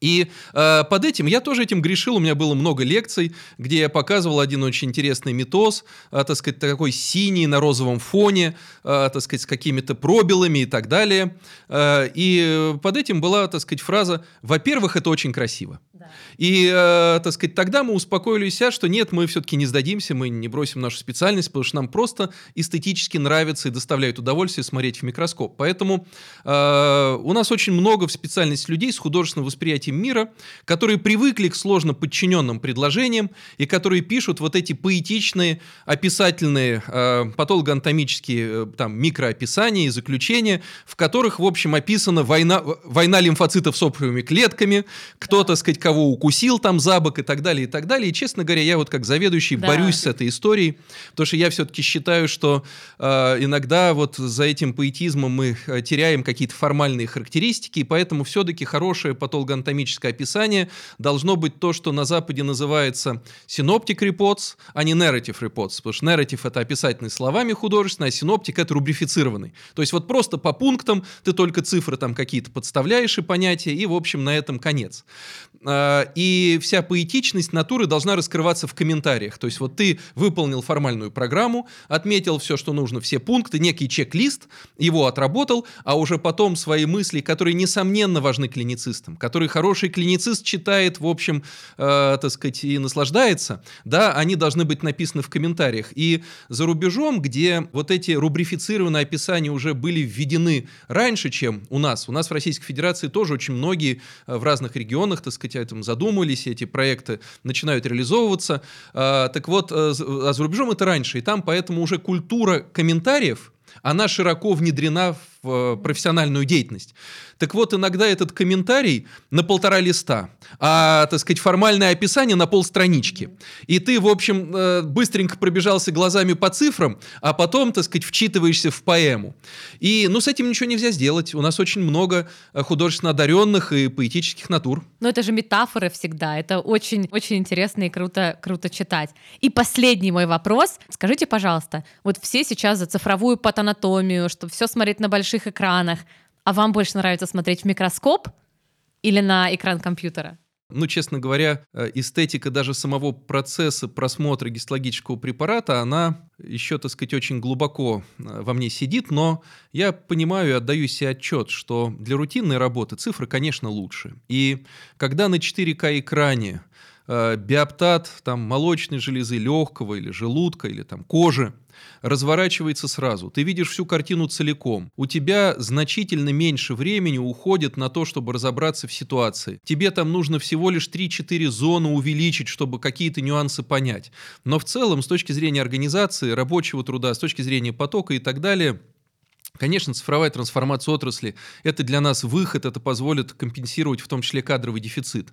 И э, под этим я тоже этим грешил. У меня было много лекций, где я показывал один очень интересный метоз, э, так сказать, такой синий на розовом фоне, э, так сказать, с какими-то пробелами и так далее. Э, и под этим была, так сказать, фраза: "Во-первых, это очень красиво". И, э, так сказать, тогда мы успокоили себя, что нет, мы все-таки не сдадимся, мы не бросим нашу специальность, потому что нам просто эстетически нравится и доставляет удовольствие смотреть в микроскоп. Поэтому э, у нас очень много в специальности людей с художественным восприятием мира, которые привыкли к сложно подчиненным предложениям и которые пишут вот эти поэтичные, описательные, э, патологоанатомические э, там, микроописания и заключения, в которых, в общем, описана война, война лимфоцитов с опухолевыми клетками, кто, так сказать, кого укусил там за бок и так далее, и так далее. И, честно говоря, я вот как заведующий да. борюсь с этой историей, потому что я все-таки считаю, что э, иногда вот за этим поэтизмом мы э, теряем какие-то формальные характеристики, и поэтому все-таки хорошее патологоанатомическое описание должно быть то, что на Западе называется синоптик reports, а не narrative reports, потому что narrative это описательный словами художественный, а синоптик это рубрифицированный. То есть вот просто по пунктам ты только цифры там какие-то подставляешь и понятия, и в общем на этом конец. А, и вся поэтичность натуры должна раскрываться в комментариях. То есть вот ты выполнил формальную программу, отметил все, что нужно, все пункты, некий чек-лист, его отработал, а уже потом свои мысли, которые, несомненно, важны клиницистам, которые хороший клиницист читает, в общем, э, так сказать, и наслаждается, да, они должны быть написаны в комментариях. И за рубежом, где вот эти рубрифицированные описания уже были введены раньше, чем у нас, у нас в Российской Федерации тоже очень многие э, в разных регионах, так сказать, этом задумывались, эти проекты начинают реализовываться. А, так вот, а за рубежом это раньше, и там поэтому уже культура комментариев, она широко внедрена в э, профессиональную деятельность. Так вот, иногда этот комментарий на полтора листа, а, так сказать, формальное описание на полстранички. И ты, в общем, э, быстренько пробежался глазами по цифрам, а потом, так сказать, вчитываешься в поэму. И, ну, с этим ничего нельзя сделать. У нас очень много э, художественно одаренных и поэтических натур. Но это же метафоры всегда. Это очень, очень интересно и круто, круто читать. И последний мой вопрос. Скажите, пожалуйста, вот все сейчас за цифровую патанатомию, чтобы все смотреть на больших экранах. А вам больше нравится смотреть в микроскоп или на экран компьютера? Ну, честно говоря, э, эстетика даже самого процесса просмотра гистологического препарата, она еще, так сказать, очень глубоко э, во мне сидит, но я понимаю и отдаю себе отчет, что для рутинной работы цифры, конечно, лучше. И когда на 4К экране э, биоптат там, молочной железы легкого или желудка или там, кожи разворачивается сразу. Ты видишь всю картину целиком. У тебя значительно меньше времени уходит на то, чтобы разобраться в ситуации. Тебе там нужно всего лишь 3-4 зоны увеличить, чтобы какие-то нюансы понять. Но в целом, с точки зрения организации, рабочего труда, с точки зрения потока и так далее, Конечно, цифровая трансформация отрасли – это для нас выход, это позволит компенсировать в том числе кадровый дефицит.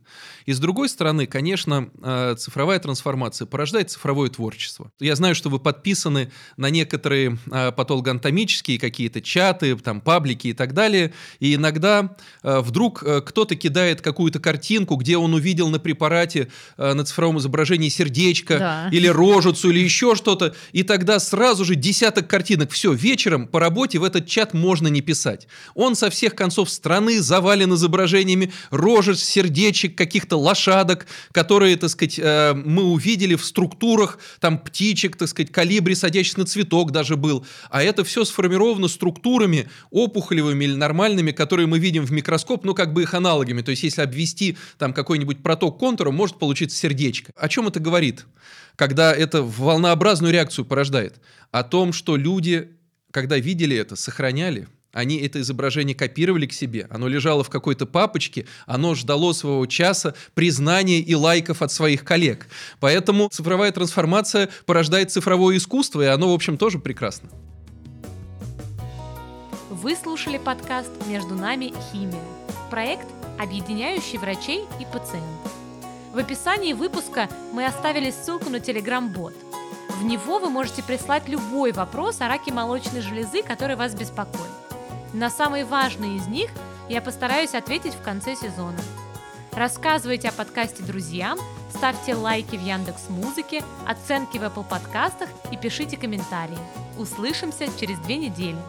И с другой стороны, конечно, э, цифровая трансформация порождает цифровое творчество. Я знаю, что вы подписаны на некоторые э, патологоанатомические какие-то чаты, там, паблики и так далее, и иногда э, вдруг кто-то кидает какую-то картинку, где он увидел на препарате на цифровом изображении сердечко да. или рожицу или еще что-то, и тогда сразу же десяток картинок. Все, вечером по работе в этот чат можно не писать. Он со всех концов страны завален изображениями рожек, сердечек, каких-то лошадок, которые, так сказать, э, мы увидели в структурах, там птичек, так сказать, калибре, садящихся на цветок даже был. А это все сформировано структурами опухолевыми или нормальными, которые мы видим в микроскоп, ну, как бы их аналогами. То есть, если обвести там какой-нибудь проток контура, может получиться сердечко. О чем это говорит? Когда это волнообразную реакцию порождает? О том, что люди когда видели это, сохраняли, они это изображение копировали к себе, оно лежало в какой-то папочке, оно ждало своего часа признания и лайков от своих коллег. Поэтому цифровая трансформация порождает цифровое искусство, и оно, в общем, тоже прекрасно. Вы слушали подкаст «Между нами химия» – проект, объединяющий врачей и пациентов. В описании выпуска мы оставили ссылку на Telegram-бот – в него вы можете прислать любой вопрос о раке молочной железы, который вас беспокоит. На самые важные из них я постараюсь ответить в конце сезона. Рассказывайте о подкасте друзьям, ставьте лайки в Яндекс Музыке, оценки в Apple подкастах и пишите комментарии. Услышимся через две недели.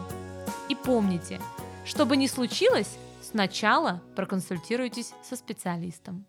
И помните, что бы ни случилось, сначала проконсультируйтесь со специалистом.